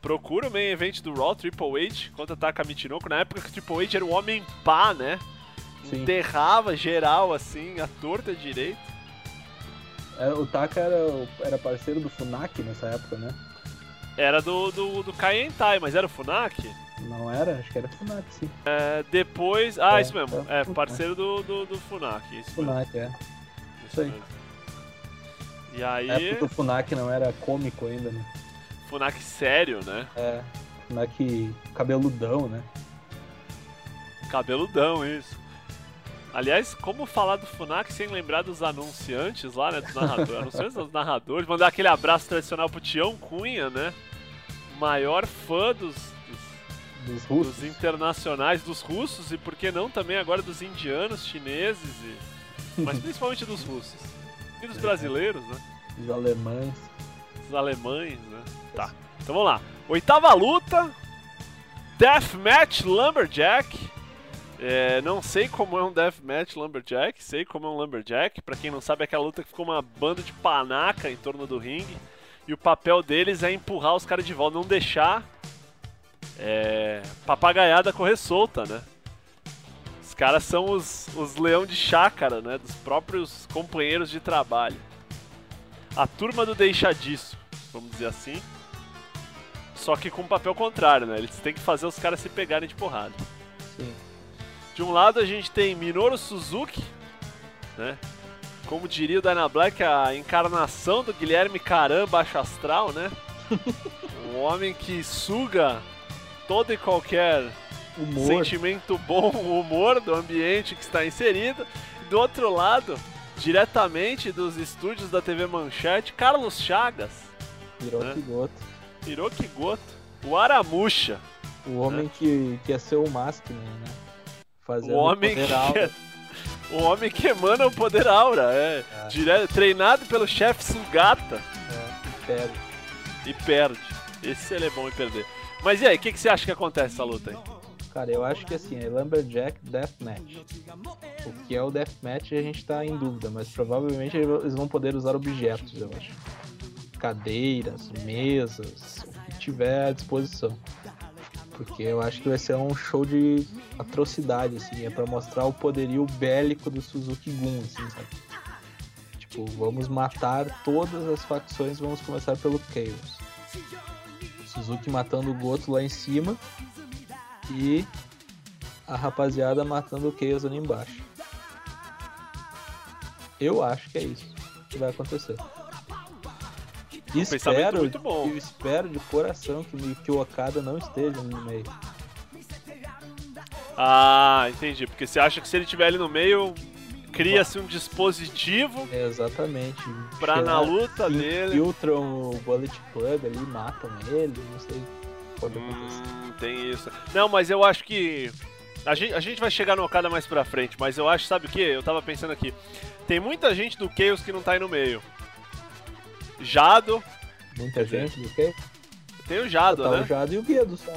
Procura o main event do Raw Triple H contra Taka Michinoku, na época que o Triple H era um homem pá, né? Sim. Enterrava geral assim, a torta direito. É, o Taka era, era parceiro do Funaki nessa época, né? Era do, do, do Kaientai, mas era o Funaki? Não era? Acho que era Funaki, sim. É, depois. Ah, É, isso mesmo. é, É, parceiro do, do, do Funaki. Isso mesmo. Funaki, é. Isso aí. mesmo. E aí, Na época que o Funaki não era cômico ainda, né? Funaki sério, né? É. Funaki cabeludão, né? Cabeludão, isso. Aliás, como falar do Funaki sem lembrar dos anunciantes lá, né? Dos narradores. anunciantes dos narradores. Mandar aquele abraço tradicional pro Tião Cunha, né? Maior fã dos, dos, Dos russos. dos internacionais, dos russos e por que não também agora dos indianos, chineses e. Mas principalmente dos russos. E dos brasileiros, né? Dos alemães. Dos alemães, né? Tá. Então vamos lá. Oitava luta. Deathmatch Lumberjack. É, não sei como é um Deathmatch Lumberjack, sei como é um Lumberjack. Pra quem não sabe, é aquela luta que ficou uma banda de panaca em torno do ringue. E o papel deles é empurrar os caras de volta, não deixar é, papagaiada correr solta, né? Os caras são os, os leão de chácara, né? Dos próprios companheiros de trabalho. A turma do deixa disso, vamos dizer assim. Só que com o papel contrário, né? Eles têm que fazer os caras se pegarem de porrada. Sim. De um lado a gente tem Minoru Suzuki, né? Como diria o Dana Black, a encarnação do Guilherme Caram baixo astral, né? um homem que suga todo e qualquer Humor. sentimento bom, humor do ambiente que está inserido. Do outro lado, diretamente dos estúdios da TV Manchete, Carlos Chagas, Virou né? Kigoto. Hiroki Goto, o Aramucha, O homem que, que ia ser o Maskman, né? Fazendo o homem que é, o homem que emana o poder aura, é, É. treinado pelo chefe Sugata É, que pega. e perde. Esse ele é bom em perder. Mas e aí, o que, que você acha que acontece nessa luta aí? Cara, eu acho que assim, é Lumberjack Deathmatch. O que é o Deathmatch a gente tá em dúvida, mas provavelmente eles vão poder usar objetos, eu acho. Cadeiras, mesas, o que tiver à disposição. Porque eu acho que vai ser um show de atrocidade, assim, é pra mostrar o poderio bélico do Suzuki Gun, assim, sabe? Tipo, vamos matar todas as facções, vamos começar pelo Chaos. Suzuki matando o Goto lá em cima e a rapaziada matando o Chaos ali embaixo. Eu acho que é isso que vai acontecer. Um espero, muito bom. eu espero de coração que, que o Okada não esteja no meio. Ah, entendi. Porque você acha que se ele estiver ali no meio, cria-se um dispositivo É, exatamente. pra na luta dele. Filtram o Bullet Club ali, matam ele, não sei. Pode acontecer. Hum, tem isso. Não, mas eu acho que. A gente, a gente vai chegar no Okada mais pra frente, mas eu acho, sabe o que? Eu tava pensando aqui. Tem muita gente do Chaos que não tá aí no meio. Jado. Muita gente do que? Tem o Jado, tá né? o Jado e o Guedo só.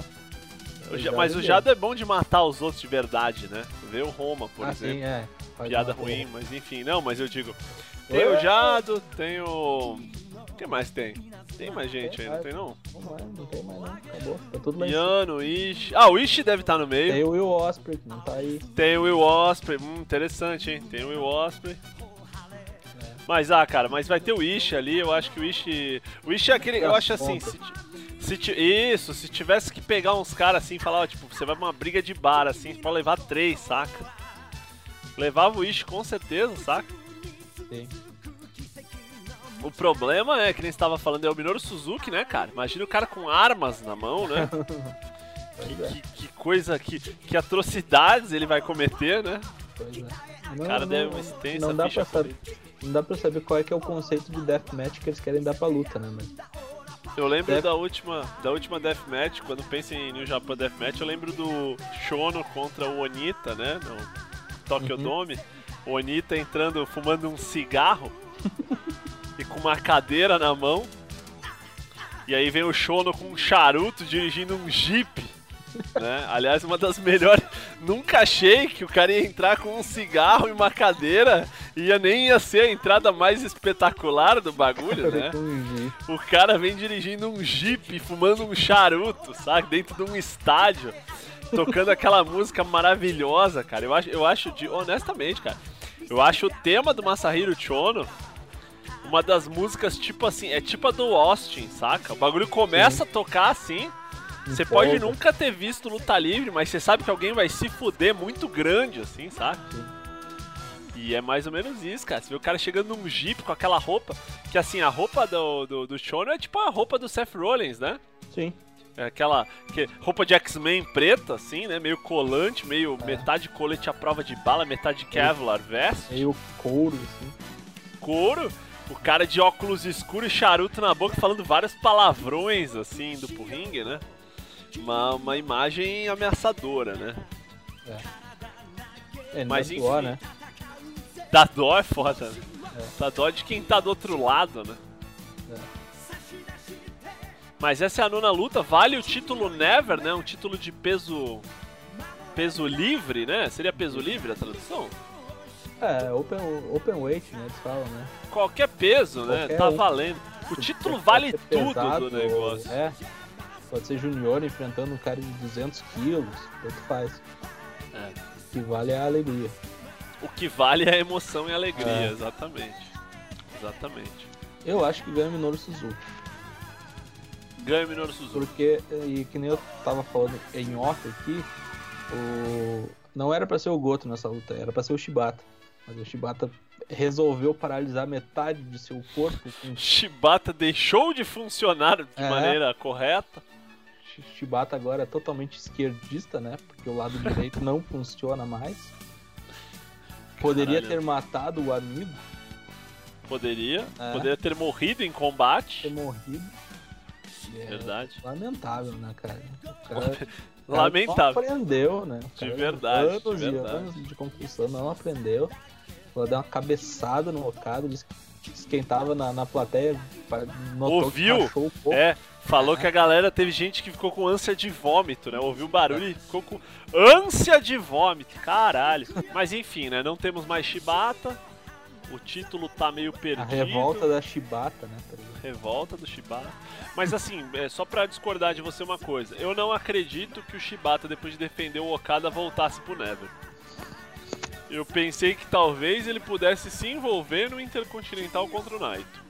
O Ja- mas o Jado é bom de matar os outros de verdade, né? Vê o Roma, por ah, exemplo. sim, é. Faz Piada ruim, mas enfim. Não, mas eu digo. Tem É. o Jado, tem o. O que mais tem? Tem mais gente aí, não tem não? Não, mais, não tem mais não. Acabou. Tá tudo cima. Yano, Ishi. Ah, o Ishi deve estar no meio. Tem o Will Osprey, não tá aí. Tem o Will Osprey, hum, interessante, hein? Tem o Will Osprey. Mas, ah, cara, mas vai ter o Ishi ali, eu acho que o Ishi... O Ishi é aquele, eu acho assim, se, se Isso, se tivesse que pegar uns caras assim e falar, ó, tipo, você vai pra uma briga de bar, assim, pode levar três, saca? Levava o Ishi com certeza, saca? Sim. O problema é, que nem estava falando, é o Minoru Suzuki, né, cara? Imagina o cara com armas na mão, né? Pois é, que, que coisa, que, que atrocidades ele vai cometer, né? pois é. O Não, cara não, deve uma extensa não dá ficha pra saber. Não dá pra saber qual é que é o conceito de deathmatch que eles querem dar pra luta, né? Mas Eu lembro Def- da última, da última Deathmatch, quando penso em New Japan Deathmatch, eu lembro do Shono contra o Onita, né? No Tokyo Uhum. Dome. O Onita entrando, fumando um cigarro e com uma cadeira na mão. E aí vem o Shono com um charuto dirigindo um jeep. Né? Aliás, uma das melhores. Nunca achei que o cara ia entrar com um cigarro e uma cadeira. Ia nem ia ser a entrada mais espetacular do bagulho, né? O cara vem dirigindo um jeep, fumando um charuto, sabe? Dentro de um estádio, tocando aquela música maravilhosa, cara. Eu acho, eu acho de, honestamente, cara, eu acho o tema do Masahiro Chono uma das músicas tipo assim, é tipo a do Austin, saca? O bagulho começa a tocar assim. Você pode nunca ter visto luta livre, mas você sabe que alguém vai se fuder muito grande, assim, sabe? E é mais ou menos isso, cara. Você vê o cara chegando num jeep com aquela roupa. Que assim, a roupa do, do, do Shono é tipo a roupa do Seth Rollins, né? Sim. É aquela que, roupa de X-Men preta, assim, né? Meio colante, meio É. metade colete à prova de bala, metade Kevlar vest, Meio couro, assim. couro. O cara de óculos escuros e charuto na boca falando vários palavrões, assim, do pro ringue, né? Uma, uma imagem ameaçadora, né? É, Mas Mas dó, enfim. né? Dá dó é foda, né? É. Dá dó de quem tá do outro lado, né? É. Mas essa é a nona luta, vale o título Never, né? Um título de peso. peso livre, né? Seria peso livre a tradução? É, open, open weight, né? Eles falam, né? Qualquer peso, né? Qualquer Tá valendo. O título vale tudo do negócio. É. Pode ser junior enfrentando um cara de 200 quilos, tanto faz. É. O que vale é a alegria. O que vale é a emoção e a alegria, É. exatamente. Exatamente. Eu acho que ganha o Minoru Suzuki. Ganha o Minoru Suzuki. Porque, e que nem eu tava falando em off aqui, o... não era pra ser o Goto nessa luta, era pra ser o Shibata. Mas o Shibata resolveu paralisar metade de seu corpo com Shibata deixou de funcionar de É. maneira correta. Shibata agora é totalmente esquerdista, né? Porque o lado direito não funciona mais. Poderia Caralho. ter matado o amigo, Poderia. É. Poderia ter morrido em combate. ter morrido. E é Verdade. Lamentável, né, cara? Cara, Lamentável. Não aprendeu, né? De verdade, de Anos e verdade. anos de concussão, não aprendeu. Ela deu uma cabeçada no Okada, disse que esquentava na, na plateia. notou que Ouviu? rachou o corpo. É, falou que a galera teve gente que ficou com ânsia de vômito, né? Ouviu o barulho e ficou com ânsia de vômito. Caralho. Mas enfim, né? Não temos mais Shibata. O título tá meio perdido. A revolta da Shibata, né? tá? Revolta do Shibata. Mas assim, é, só pra discordar de você uma coisa. Eu não acredito que o Shibata, depois de defender o Okada, voltasse pro Never. Eu pensei que talvez ele pudesse se envolver no Intercontinental contra o Naito.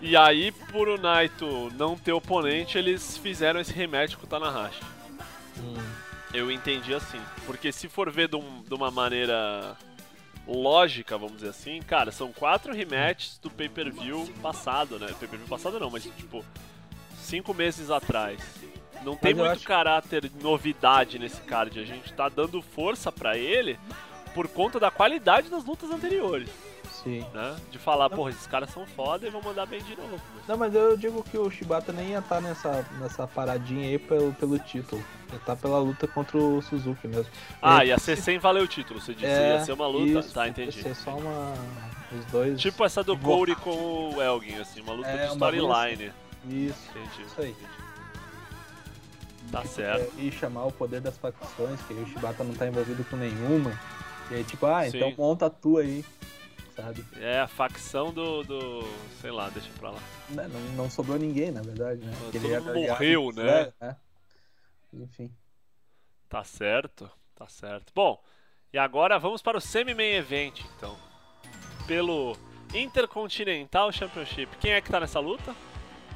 E aí, por o Naito não ter oponente, eles fizeram esse remédio com o Tanahashi. Hum. Eu entendi assim. Porque se for ver de, um- de uma maneira lógica, vamos dizer assim, cara, são quatro rematches do pay-per-view passado, né? Pay-per-view passado não, mas tipo, cinco meses atrás. Não tem muito acho- caráter de novidade nesse card. A gente tá dando força pra ele por conta da qualidade das lutas anteriores, Sim. né? De falar, porra, esses caras são foda e vão mandar bem de novo. Não, mas eu digo que o Shibata nem ia estar nessa, nessa paradinha aí pelo, pelo título. Ia estar pela luta contra o Suzuki mesmo. Ah, É, ia ser sem valer o título, você disse. ia ser uma luta. isso, tá, ia entendi. ser só uma. Os dois. Tipo essa do Corey com o Elgin, assim, uma luta É, de bagulho storyline. Isso. Entendi. Isso aí. entendi. Tá certo. É, e chamar o poder das facções, que aí o Shibata não tá envolvido com nenhuma. E aí, tipo, ah, então Sim. monta a tua aí. Sabe? É a facção do, do. sei lá, deixa pra lá. Né, Não, não sobrou ninguém, na verdade, né? Todo Porque mundo ia morreu, né? né? Enfim. Tá certo, tá certo. Bom, e agora vamos para o semi-main event, então. Pelo Intercontinental Championship. Quem é que tá nessa luta?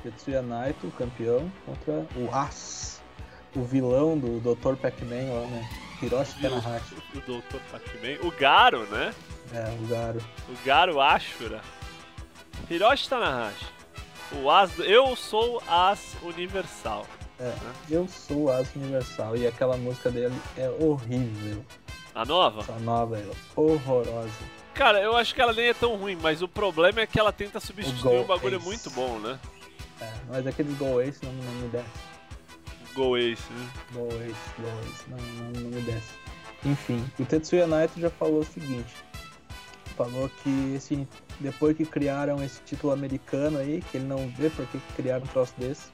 Tetsuya Naito, campeão, contra o As, o vilão do Dr. Pac-Man lá, né? Hiroshi Tanahashi. O Dr. Pac-Man. O Garo, né? É, o Garo. O Garo Ashura. Hiroshi Tanahashi. O As. do- Eu sou As Universal. É, eu sou o As Universal e aquela música dele é horrível. A nova? Essa nova é horrorosa. Cara, eu acho que ela nem é tão ruim, mas o problema é que ela tenta substituir Go um bagulho Ace. muito bom, né? É, mas aqueles Go Ace não, não me desce. Go Ace, né? Go Ace, Go Ace, não, não, não me desce. Enfim, o Tetsuya Naito já falou o seguinte. Falou que esse, depois que criaram esse título americano aí, que ele não vê por que criaram um troço desse.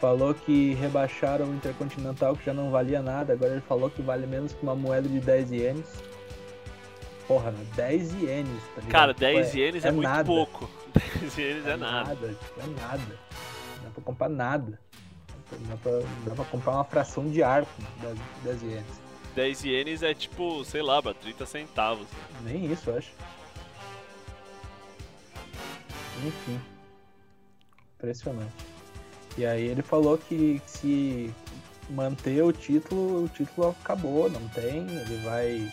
Falou que rebaixaram o Intercontinental, que já não valia nada. Agora ele falou que vale menos que uma moeda de 10 ienes. Porra, né? 10 ienes, tá ligado? Cara, Tipo, 10 ienes é, muito nada. pouco. 10 ienes é, nada. tipo, é nada. Não dá pra comprar nada. Dá pra, dá pra comprar uma fração de arco das, das ienes. 10 ienes é tipo, sei lá, pra 30 centavos. Nem isso, eu acho. Enfim. Impressionante. E aí ele falou que se manter o título, o título acabou, não tem, ele vai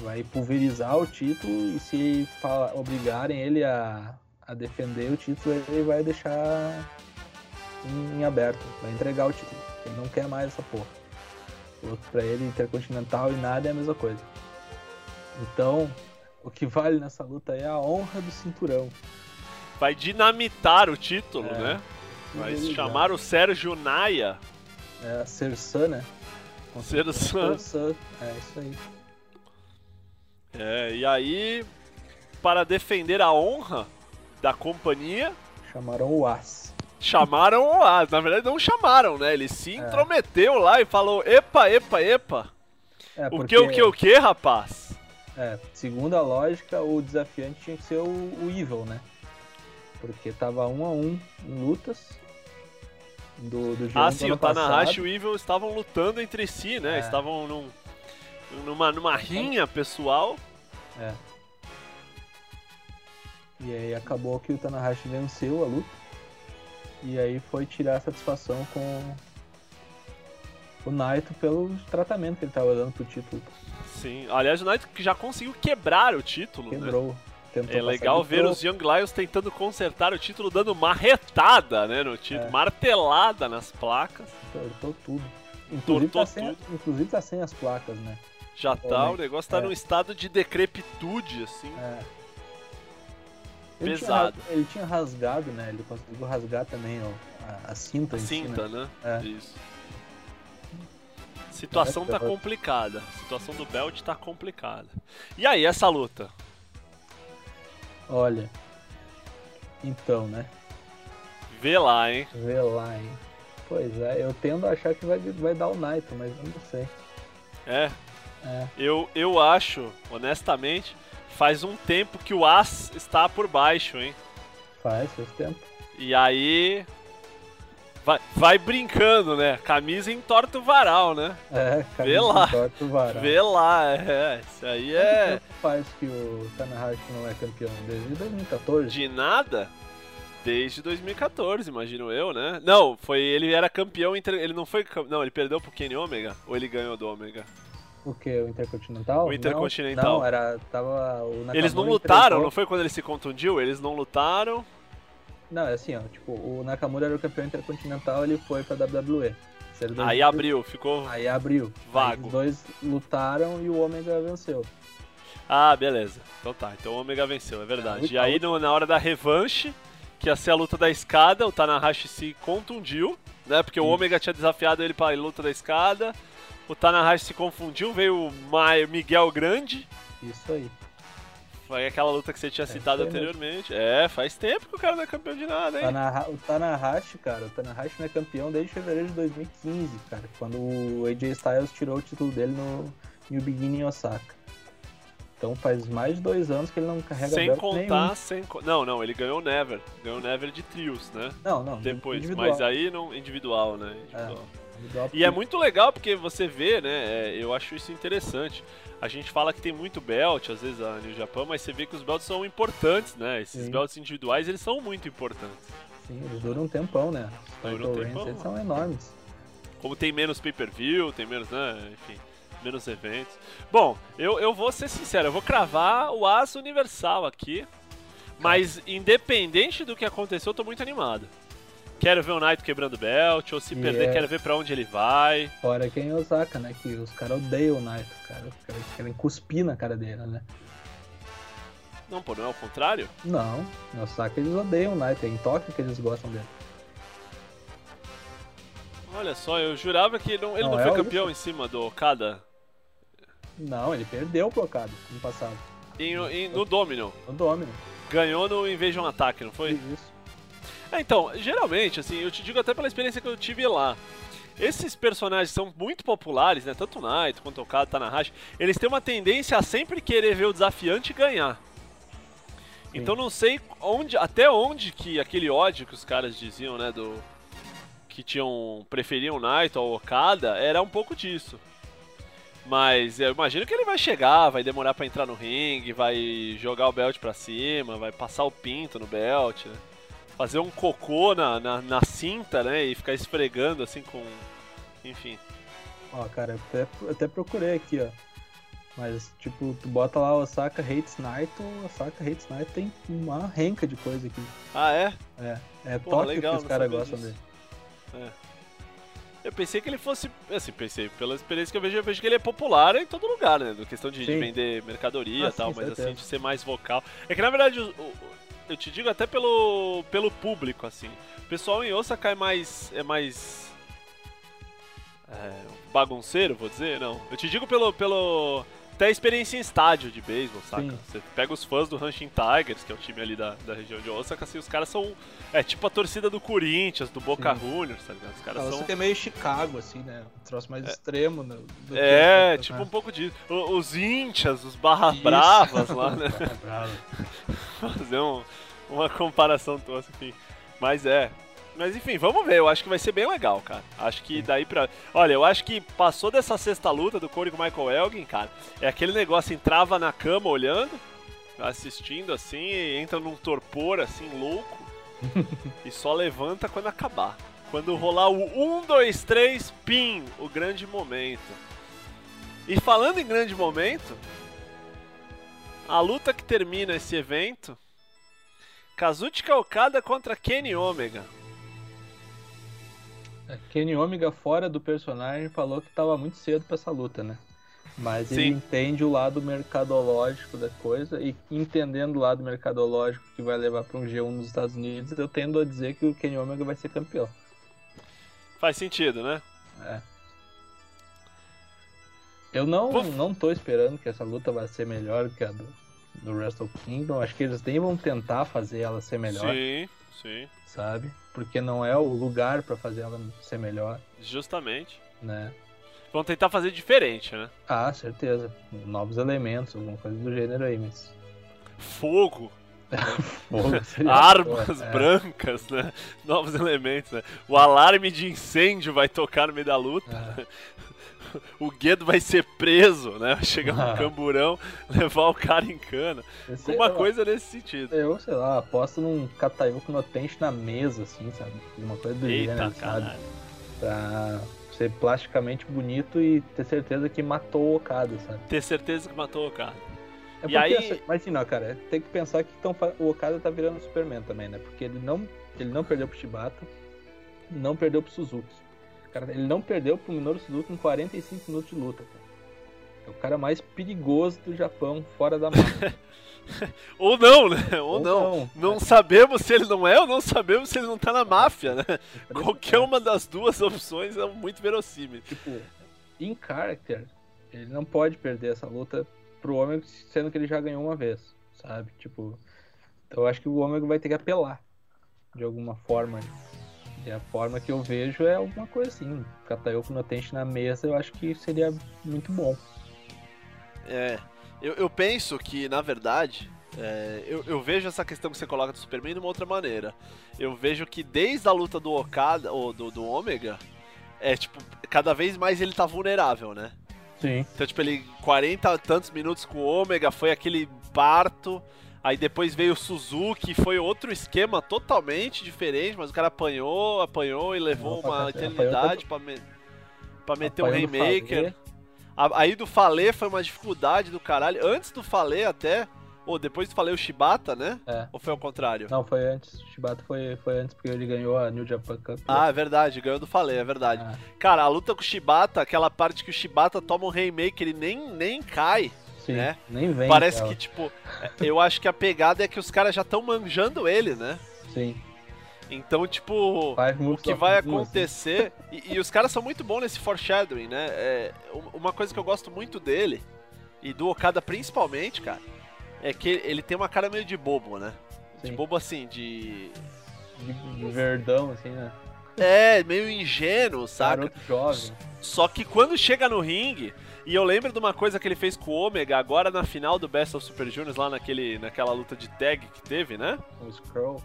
vai pulverizar o título e se fala- obrigarem ele a, a defender o título, ele vai deixar em, em aberto, vai entregar o título. Ele não quer mais essa porra. Que pra ele intercontinental e nada é a mesma coisa. Então, o que vale nessa luta é a honra do cinturão. Vai dinamitar o título, É. né? Vai chamar o Sérgio Naia. É Sersan, né? Sersan. Sersan, é isso aí. É, e aí, para defender a honra da companhia, Chamaram o As. Chamaram o As. Na verdade, não chamaram, né? Ele se intrometeu lá e falou: Epa, epa, epa. É, O porque, que, o que, o que, rapaz? É, segundo a lógica, o desafiante tinha que ser o, o Evil, né? Porque tava um a um em lutas. Do, do Ah, do sim, ano o Tanahashi e o Evil estavam lutando entre si, né? É. Estavam num, numa, numa rinha pessoal. É. E aí acabou que o Tanahashi venceu a luta. E aí foi tirar a satisfação com o Naito pelo tratamento que ele tava dando pro título. Sim, aliás, o Knight que já conseguiu quebrar o título, né? Quebrou. Tentou É legal ver pro- os Young Lions tentando consertar o título, dando marretada, né, no título, É. martelada nas placas. Tortou tudo. Inclusive Tortou tá, sem, tudo. inclusive tá sem as placas, né? Já tá, o Realmente, negócio tá é. num estado de decrepitude, assim. É. Ele tinha Pesado. ras- ele tinha rasgado, né? Ele conseguiu rasgar também ó, a, a cinta A em si, né? cinta, né? É. Isso. Situação tá complicada. Situação do Belt tá complicada. E aí, essa luta? Olha. Então, né? Vê lá, hein? Vê lá, hein? Pois é, eu tendo a achar que vai, vai dar o Naito, mas eu não sei. É, É, eu, eu acho, honestamente, faz um tempo que o As está por baixo, hein? faz, faz tempo. E aí. Vai, vai brincando, né? Camisa entorta o varal, né? É, Vê lá. Torta o varal. Vê lá, é. Isso aí é. faz que o Tanahashi não é campeão? Desde 2014? De nada? Desde 2014, imagino eu, né? Não, foi ele era campeão, ele não foi, não, ele perdeu pro Kenny Omega ou ele ganhou do Omega? O que? O Intercontinental? O Intercontinental. Não, não era tava o Nakamura Eles não lutaram, não foi quando ele se contundiu? Eles não lutaram. Não, é assim, ó, tipo, o Nakamura era o campeão intercontinental, ele foi pra WWE. Aí abriu, ficou. Aí abriu. Vago. Aí os dois lutaram e o Omega venceu. Ah, beleza. Então tá, então o Omega venceu, é verdade. É, e aí no, na hora da revanche, que ia ser a luta da escada, o Tanahashi se contundiu, né? Porque Isso. o Omega tinha desafiado ele pra luta da escada. O Tanahashi se confundiu, veio o Miguel Grande. Isso aí. Foi aquela luta que você tinha é citado anteriormente. É, faz tempo que o cara não é campeão de nada, hein? Tanaha o Tanahashi, cara, o Tanahashi não é campeão desde fevereiro de 2015, cara. Quando o AJ Styles tirou o título dele no New Beginning Osaka. Então faz mais de dois anos que ele não carrega Sem contar, nenhum. sem Não, não, ele ganhou o Never. Ganhou o Never de trios, né? Não, não. Depois, mas aí não individual, né? Individual. É, e é muito legal porque você vê, né? É, eu acho isso interessante. A gente fala que tem muito belt, às vezes, no Japão, mas você vê que os belts são importantes, né? Esses Sim. belts individuais, eles são muito importantes. Sim, eles duram um tempão, né? Duram um tempão. Eles são enormes. Como tem menos pay-per-view, tem menos, né? Enfim menos eventos. Bom, eu, eu vou ser sincero, eu vou cravar o Aço Universal aqui. Mas independente do que aconteceu, eu tô muito animado. Quero ver o Naito quebrando belt, ou se yeah. perder, é quero ver pra onde ele vai. Fora quem é Osaka, né? Que os caras odeiam o Naito, cara. Os caras querem cuspir na cara dele, né? Não, pô, não é o contrário? Não, no Osaka eles odeiam o Naito, é em Tóquio que eles gostam dele. Olha só, eu jurava que não, ele não, não foi é campeão isso. em cima do Okada. Não, ele perdeu pro Okada no passado. Em, em, no Domino. No Domino. Ganhou no Invasion Attack, não foi? Isso. É, então, geralmente, assim, eu te digo até pela experiência que eu tive lá. Esses personagens são muito populares, né? Tanto o Naito quanto o Okada, Tanahashi. Eles têm uma tendência a sempre querer ver o desafiante ganhar. Sim. Então não sei onde, até onde que aquele ódio que os caras diziam, né, do que tinham preferiam o Naito ao Okada era um pouco disso. Mas eu imagino que ele vai chegar, vai demorar para entrar no ringue, vai jogar o belt pra cima, vai passar o pinto no belt, né? Fazer um cocô na, na, na, cinta, né? E ficar esfregando assim com. Enfim. Ó, cara, eu até, até procurei aqui, ó. Mas, tipo, tu bota lá o Osaka Hates Night, o Osaka Hates Night tem uma renca de coisa aqui. Ah, é? É. É Porra, Tóquio legal, que os caras gostam dele. É. Eu pensei que ele fosse. Assim, pensei, pela experiência que eu vejo, eu vejo que ele é popular em todo lugar, né? Na questão de, de vender mercadoria e ah, tal, sim, mas certeza. assim, de ser mais vocal. É que na verdade, o, eu te digo até pelo, pelo público, assim. O pessoal em Osaka é mais. é mais. É, bagunceiro, vou dizer? Não. Eu te digo pelo. pelo até a experiência em estádio de beisebol, saca? Sim. Você pega os fãs do Hanshin Tigers, que é o time ali da, da região de Osaka, assim, os caras são. É tipo a torcida do Corinthians, do Boca Sim. Juniors, tá ligado? Os caras são. que é meio Chicago, assim, né? Um troço mais é. extremo. Do, do é, que, tipo né? um pouco disso. Os Inchas, os Barra Isso. Bravas lá, né? Fazer um, uma comparação tosca, enfim. Mas é, mas enfim, vamos ver. Eu acho que vai ser bem legal, cara. Acho que daí pra. Olha, eu acho que passou dessa sexta luta do Corey com o Michael Elgin, cara. É aquele negócio, entrava na cama olhando, assistindo assim, e entra num torpor assim, louco. e só levanta quando acabar. Quando rolar o 1, 2, 3, pim! O grande momento. E falando em grande momento, a luta que termina esse evento. Kazuchika Okada contra Kenny Omega. Kenny Omega, fora do personagem, falou que tava muito cedo para essa luta, né? Mas Sim. ele entende o lado mercadológico da coisa e entendendo o lado mercadológico que vai levar para um G1 nos Estados Unidos, eu tendo a dizer que o Kenny Omega vai ser campeão. Faz sentido, né? É. Eu não, não tô esperando que essa luta vai ser melhor que a do, do Wrestle Kingdom. Acho que eles nem vão tentar fazer ela ser melhor. Sim, sim. Sabe? porque não é o lugar para fazer ela ser melhor. Justamente. Né? Vão tentar fazer diferente, né? Ah, certeza. Novos elementos, alguma coisa do gênero aí, mas. Fogo! Fogo Armas é. brancas, né? Novos elementos, né? O alarme de incêndio vai tocar no meio da luta. o Guedo vai ser preso, né? Vai chegar um camburão, levar o cara em cana. Esse- Uma eu- coisa nesse sentido. Eu, sei lá, aposto num Katayuko no Tenchi na mesa, assim, sabe? Uma coisa do Eita, gênero, sabe? caralho. Pra ser plasticamente bonito e ter certeza que matou o Okada, sabe? Ter certeza que matou o cara. É E porque, aí- assim, imagina, cara, tem que pensar que tão, o Okada tá virando Superman também, né? Porque ele não, ele não perdeu pro Shibata, não perdeu pro Suzuki. Cara, ele não perdeu pro Minoru Suzuki em 45 minutos de luta, cara. É o cara mais perigoso do Japão, fora da máfia. Ou não, né? Ou, Ou não. não. Não sabemos se ele não é ou não sabemos se ele não tá na máfia, né? Qualquer uma das duas opções é muito verossímil. Tipo, em character, ele não pode perder essa luta pro Ômega, sendo que ele já ganhou uma vez, sabe? Tipo, então eu acho que o Ômega vai ter que apelar de alguma forma. E a forma que eu vejo é alguma coisa assim. Katayoko no Tenchi na mesa, eu acho que seria muito bom. É, eu, eu penso que, na verdade, é, eu, eu vejo essa questão que você coloca do Superman de uma outra maneira. Eu vejo que desde a luta do Okada, ou do, do Ômega, é tipo, cada vez mais ele tá vulnerável, né? Sim. Então, tipo, ele 40 e tantos minutos com o Ômega, foi aquele parto. Aí depois veio o Suzuki, foi outro esquema totalmente diferente, mas o cara apanhou, apanhou e levou pra uma eternidade pra, me- pra meter um Rainmaker. Fale. Aí do Falê foi uma dificuldade do caralho. Antes do Falê até, ou depois do Falê o Shibata, né? É. Ou foi ao contrário? Não, foi antes. O Shibata foi, foi antes porque ele ganhou a New Japan Cup. Ah, é verdade, ganhou do Falê, é verdade. Ah, Cara, a luta com o Shibata, aquela parte que o Shibata toma um Rainmaker e nem, nem cai. Sim. né? Nem vem. Parece que, tipo, eu acho que a pegada é que os caras já estão manjando ele, né? Sim. Então, tipo, o que vai assim. acontecer. E, e os caras são muito bons nesse foreshadowing, né? É, um- uma coisa que eu gosto muito dele, e do Okada principalmente, cara, é que ele tem uma cara meio de bobo, né? De Sim. bobo assim, de. De, de verdão, assim, né? É, meio ingênuo, saca? Garoto jovem. Só que quando chega no ringue, e eu lembro de uma coisa que ele fez com o Omega agora na final do Best of Super Juniors, lá naquele, naquela luta de tag que teve, né? O Scroll.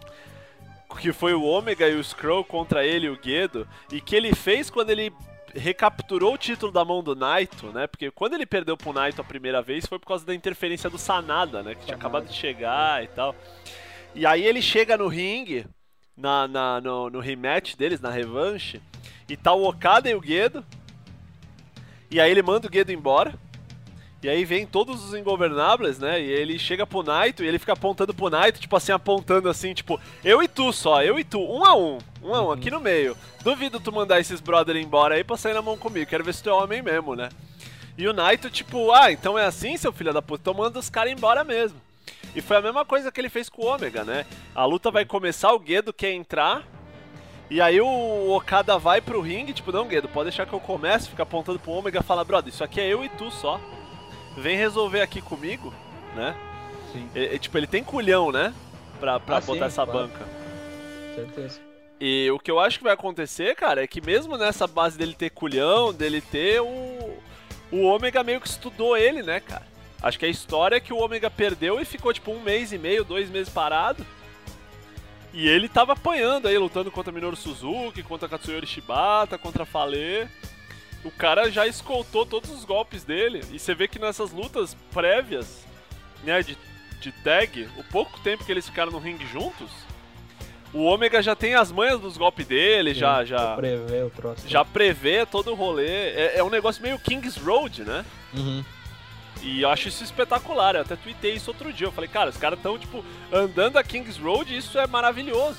que foi o Ômega e o Skrull contra ele e o Gedo, e que ele fez quando ele recapturou o título da mão do Naito, né? Porque quando ele perdeu pro Naito a primeira vez foi por causa da interferência do Sanada, né? Que tinha acabado de chegar e tal. E aí ele chega no ringue, na, na- no, no rematch deles, na revanche, e tá o Okada e o Gedo. E aí ele manda o Gedo embora. E aí vem todos os ingovernáveis, né? E ele chega pro Naito e ele fica apontando pro Naito, tipo assim, apontando assim, tipo, eu e tu só, eu e tu, um a um, um a um, aqui no meio. Duvido tu mandar esses brother embora aí pra sair na mão comigo, quero ver se tu é homem mesmo, né? E o Naito, tipo, ah, então é assim, seu filho da puta, então manda os caras embora mesmo. E foi a mesma coisa que ele fez com o Ômega, né? A luta vai começar, o Guedo quer entrar, e aí o Okada vai pro ringue, tipo, não, Guedo, pode deixar que eu comece, fica apontando pro Ômega e fala, brother, isso aqui é eu e tu só. Vem resolver aqui comigo, né? Sim, E- e, tipo, ele tem culhão, né? Pra, pra Ah, botar sim, essa claro. banca. certeza. E o que eu acho que vai acontecer, cara, é que mesmo nessa base dele ter culhão, dele ter o. O Ômega meio que estudou ele, né, cara? Acho que a história é que o Ômega perdeu e ficou tipo um mês e meio, dois meses parado. E ele tava apanhando aí, lutando contra Minoru Suzuki, contra Katsuyori Shibata, contra Fale. O cara já escoltou todos os golpes dele. E você vê que nessas lutas prévias, né, de, de tag, o pouco tempo que eles ficaram no ringue juntos, o Ômega já tem as manhas dos golpes dele, já, Sim, já, Prevê o troço. já prevê todo o rolê. É, é um negócio meio King's Road, né? Uhum. E eu acho isso espetacular. Eu até tuitei isso outro dia. Eu falei, cara, os caras estão, tipo, andando a King's Road e isso é maravilhoso,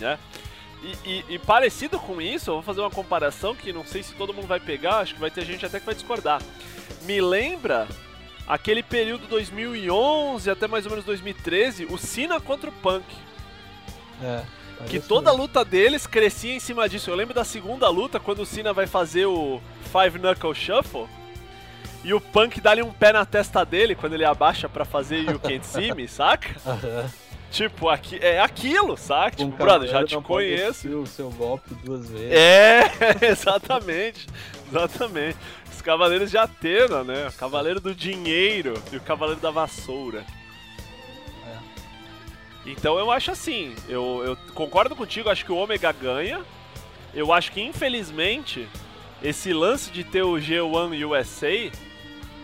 né? E, e- e parecido com isso, eu vou fazer uma comparação que não sei se todo mundo vai pegar, acho que vai ter gente até que vai discordar. Me lembra aquele período 2011 até mais ou menos 2013, o Cena contra o Punk. É. Que toda a luta deles crescia em cima disso. Eu lembro da segunda luta, quando o Cena vai fazer o Five Knuckle Shuffle. E o Punk dá-lhe um pé na testa dele quando ele abaixa pra fazer You Can't See Me, saca? Aham. Tipo, aqui, é aquilo, saca? Um Tipo, brother, já te conheço. o seu golpe duas vezes. É, exatamente. Exatamente. Os cavaleiros de Atena, né? O cavaleiro do dinheiro e o cavaleiro da vassoura. É. Então eu acho assim, eu, eu concordo contigo, acho que o Ômega ganha. Eu acho que infelizmente esse lance de ter o G1 USA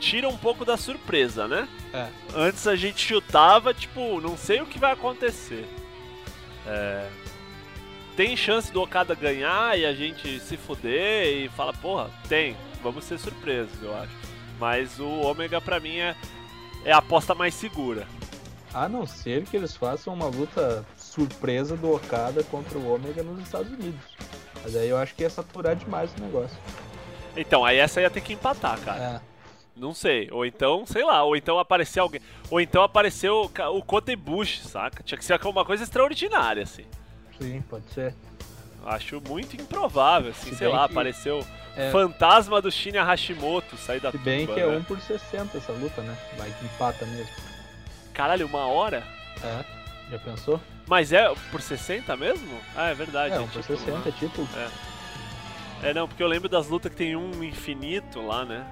tira um pouco da surpresa, né? É. Antes a gente chutava, tipo, não sei o que vai acontecer. É, Tem chance do Okada ganhar e a gente se fuder e fala, porra, tem, vamos ser surpresos, eu acho. Mas o Ômega pra mim é, é a aposta mais segura. A não ser que eles façam uma luta surpresa do Okada contra o Ômega nos Estados Unidos. Mas aí eu acho que ia saturar demais o negócio. Então, aí essa ia ter que empatar, cara. É. Não sei. Ou então, sei lá, ou então aparecer alguém. Ou então apareceu o, Kota Ibushi, saca? Tinha que ser uma coisa extraordinária, assim. Sim, pode ser. Acho muito improvável, assim, Se sei lá, que- apareceu É. fantasma do Shinya Hashimoto sair da Se bem tumba, que é né? 1 por 60 essa luta, né? Vai que empata mesmo. Caralho, uma hora? É. Já pensou? Mas é por 60 mesmo? Ah, é verdade. É, é 1 por título, 60 né? é título. É, não, porque eu lembro das lutas que tem um infinito lá, né?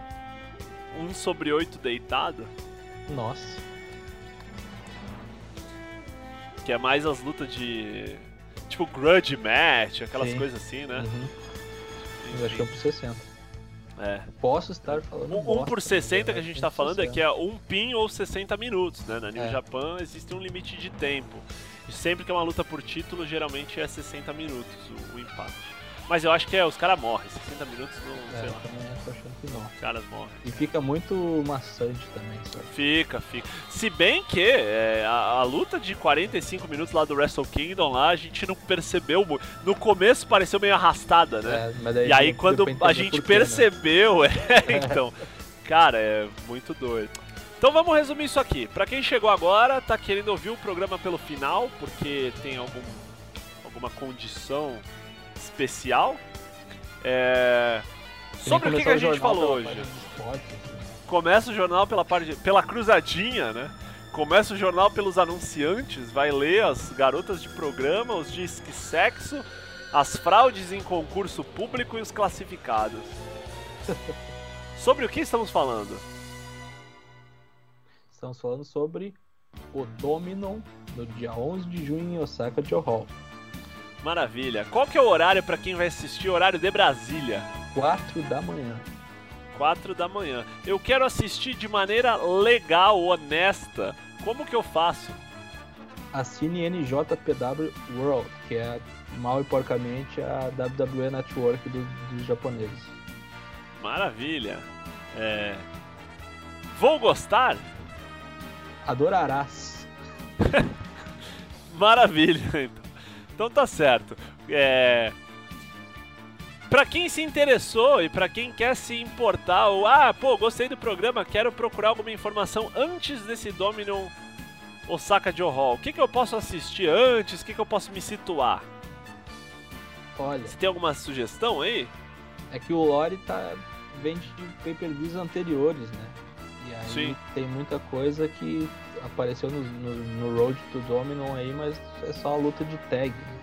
Um sobre oito deitado, Nossa. que é mais as lutas de. Tipo, grudge match, aquelas Sim. coisas assim, né? Uhum. Eu acho que é 1 por 60. É. Posso estar falando. Um, um bosta, por 60 que a gente é tá 1 por falando é 60. que é um pin ou 60 minutos, né? Na New É. Japan existe um limite de tempo. E sempre que é uma luta por título, geralmente é 60 minutos o, o empate. Mas eu acho que é, os caras morrem. 60 minutos, não, É, sei eu lá. também tô achando que não. Os caras morrem. E fica muito maçante também, sabe? Fica, fica. Se bem que é, a, a luta de 45 minutos lá do Wrestle Kingdom lá, a gente não percebeu muito. No começo pareceu meio arrastada, né? É, e aí quando a gente né? percebeu, é, então, cara, é muito doido. Então vamos resumir isso aqui. Pra quem chegou agora, tá querendo ouvir o programa pelo final, porque tem algum, alguma condição especial. É, Sobre o que, que a gente falou hoje? assim. Começa o jornal pela parte, pela cruzadinha, né? Começa o jornal pelos anunciantes, vai ler as garotas de programa, os disque sexo, as fraudes em concurso público e os classificados. Sobre o que estamos falando? Estamos falando sobre o Dominion no dia 11 de junho em Osaka Johor. Maravilha. Qual que é o horário para quem vai assistir? Horário de Brasília. 4 da manhã. 4 da manhã. Eu quero assistir de maneira legal, honesta. Como que eu faço? Assine NJPW World, que é mal e porcamente a WWE Network do- dos japoneses. Maravilha. É... Vou gostar? Adorarás. Maravilha, então. Então tá certo. É... Pra quem se interessou e pra quem quer se importar, ou ah, pô, gostei do programa, quero procurar alguma informação antes desse Dominion Osaka Joe Hall. O que, que eu posso assistir antes? O que, que eu posso me situar? Olha, Você tem alguma sugestão aí? é que o Lore tá, vem de pay-per-views anteriores, né? E aí Sim. tem muita coisa que apareceu no, no, no Road to Dominion aí, mas é só a luta de tag. né?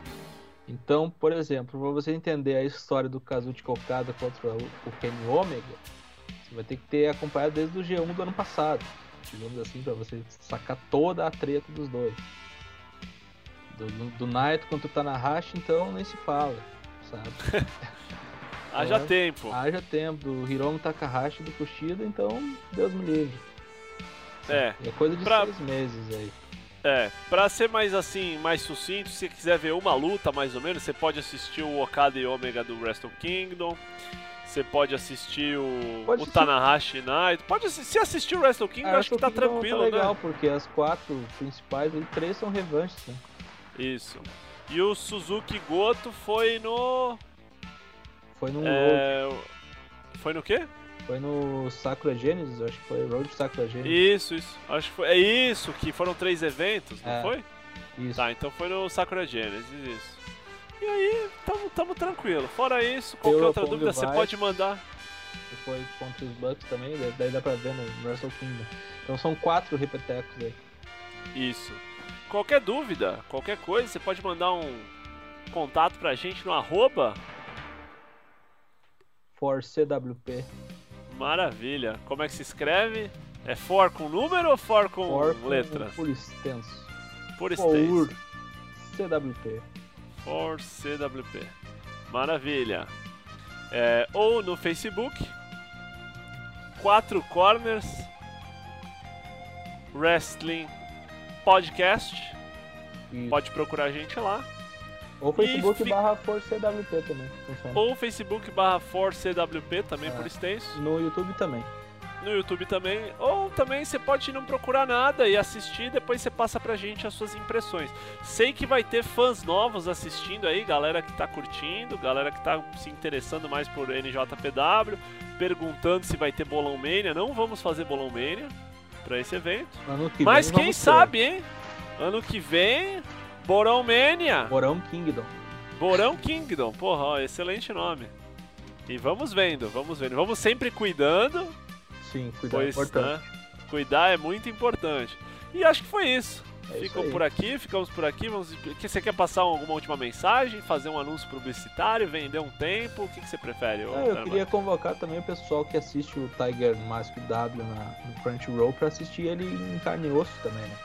Então, por exemplo, para você entender a história do Kazuchika Okada contra o, Kenny Omega, você vai ter que ter acompanhado desde o G1 do ano passado, digamos assim, para você sacar toda a treta dos dois. Do, do, do Naito contra o Tanahashi, então nem se fala, sabe? Haja É. tempo. Haja tempo, do Hiromu Takahashi do Kushida, então Deus me livre. É. É coisa de Pra- seis meses aí. É, pra ser mais assim, mais sucinto, se você quiser ver uma luta mais ou menos, você pode assistir o Okada e Omega do Wrestle Kingdom. Você pode assistir o, Pode o assistir. Tanahashi Night. Pode assi- se assistir o Wrestle Kingdom, Ah, acho que tá Kingdom tranquilo, legal, né? porque as quatro principais, e três são revanches, né? Isso. E o Suzuki Goto foi no. Foi no É, foi no quê? Foi no Sakura Genesis, acho que foi Road Sakura Genesis. Isso, isso. Acho que foi. É isso, que foram três eventos, não É. foi? Isso. Tá, então foi no Sakura Genesis, isso. E aí, tamo, tamo tranquilo. Fora isso, qualquer outra dúvida, você pode mandar. E foi contra os Bucks também, daí- dá pra ver no Wrestle Kingdom. Então são quatro repetecos aí. Isso. Qualquer dúvida, qualquer coisa, você pode mandar um contato pra gente no arroba. For CWP. Maravilha. Como é que se escreve? É for com número ou for com For com letras? Por extenso. Por For extenso. CWP. For CWP. Maravilha. É, ou no Facebook, Quatro Corners Wrestling Podcast. Isso. Pode procurar a gente lá. Ou Facebook fi- barra CWP também. Funciona. Ou Facebook barra ForceCWP, também É. por extenso. No YouTube também. No YouTube também. Ou também você pode não procurar nada e assistir, depois você passa pra gente as suas impressões. Sei que vai ter fãs novos assistindo aí, galera que tá curtindo, galera que tá se interessando mais por NJPW, perguntando se vai ter Bolão Mania. Não vamos fazer Bolão Mania pra esse evento. Ano que Mas vem quem sabe, hein? Ano que vem, Borão Mania. Borão Kingdom. Borão Kingdom, porra, ó, excelente nome. E vamos vendo, vamos vendo. Vamos sempre cuidando, Sim, cuidado. pois importante. né, cuidar é muito importante. E acho que foi isso. É isso Ficam aí. por aqui, ficamos por aqui. Vamos... Você quer passar alguma última mensagem? Fazer um anúncio publicitário? Vender um tempo? O que, que você prefere? Ah, eu queria convocar também o pessoal que assiste o Tiger Mask W na, no Crunchyroll pra assistir ele em carne e osso também, né?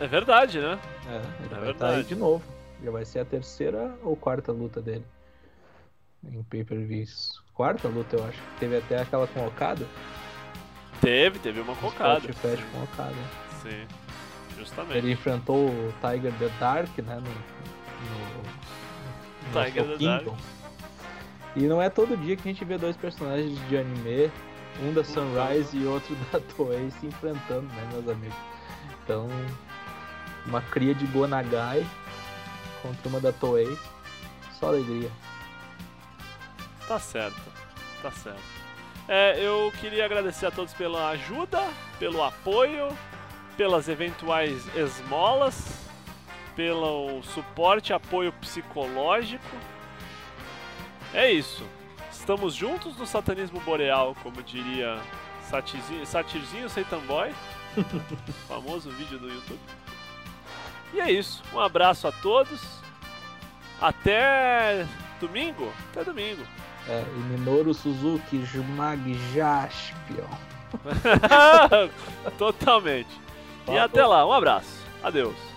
É verdade, né? É, ele É vai estar aí verdade. de novo. Já vai ser a terceira ou quarta luta dele em pay-per-views. Quarta luta, eu acho. Teve até aquela com Okada. Teve, teve uma cocada. Spot Fest com Okada. Sim, justamente. Ele enfrentou o Tiger the Dark, né? No, no, no Tiger the Dark. Kingdom. E não é todo dia que a gente vê dois personagens de anime, um da Sunrise e outro da Toei se enfrentando, né, meus amigos? Então, uma cria de Gonagai contra uma da Toei, só alegria. Tá certo, tá certo. É, eu queria agradecer a todos pela ajuda, pelo apoio, pelas eventuais esmolas, pelo suporte, apoio psicológico. É isso. Estamos juntos no satanismo boreal, como diria Satirzinho, Satirzinho Satan Boy, famoso vídeo do YouTube. E é isso. Um abraço a todos. Até domingo. Até domingo. É, e Minoru Suzuki, Jumag Jaspion. Totalmente. E até lá, um abraço. Adeus.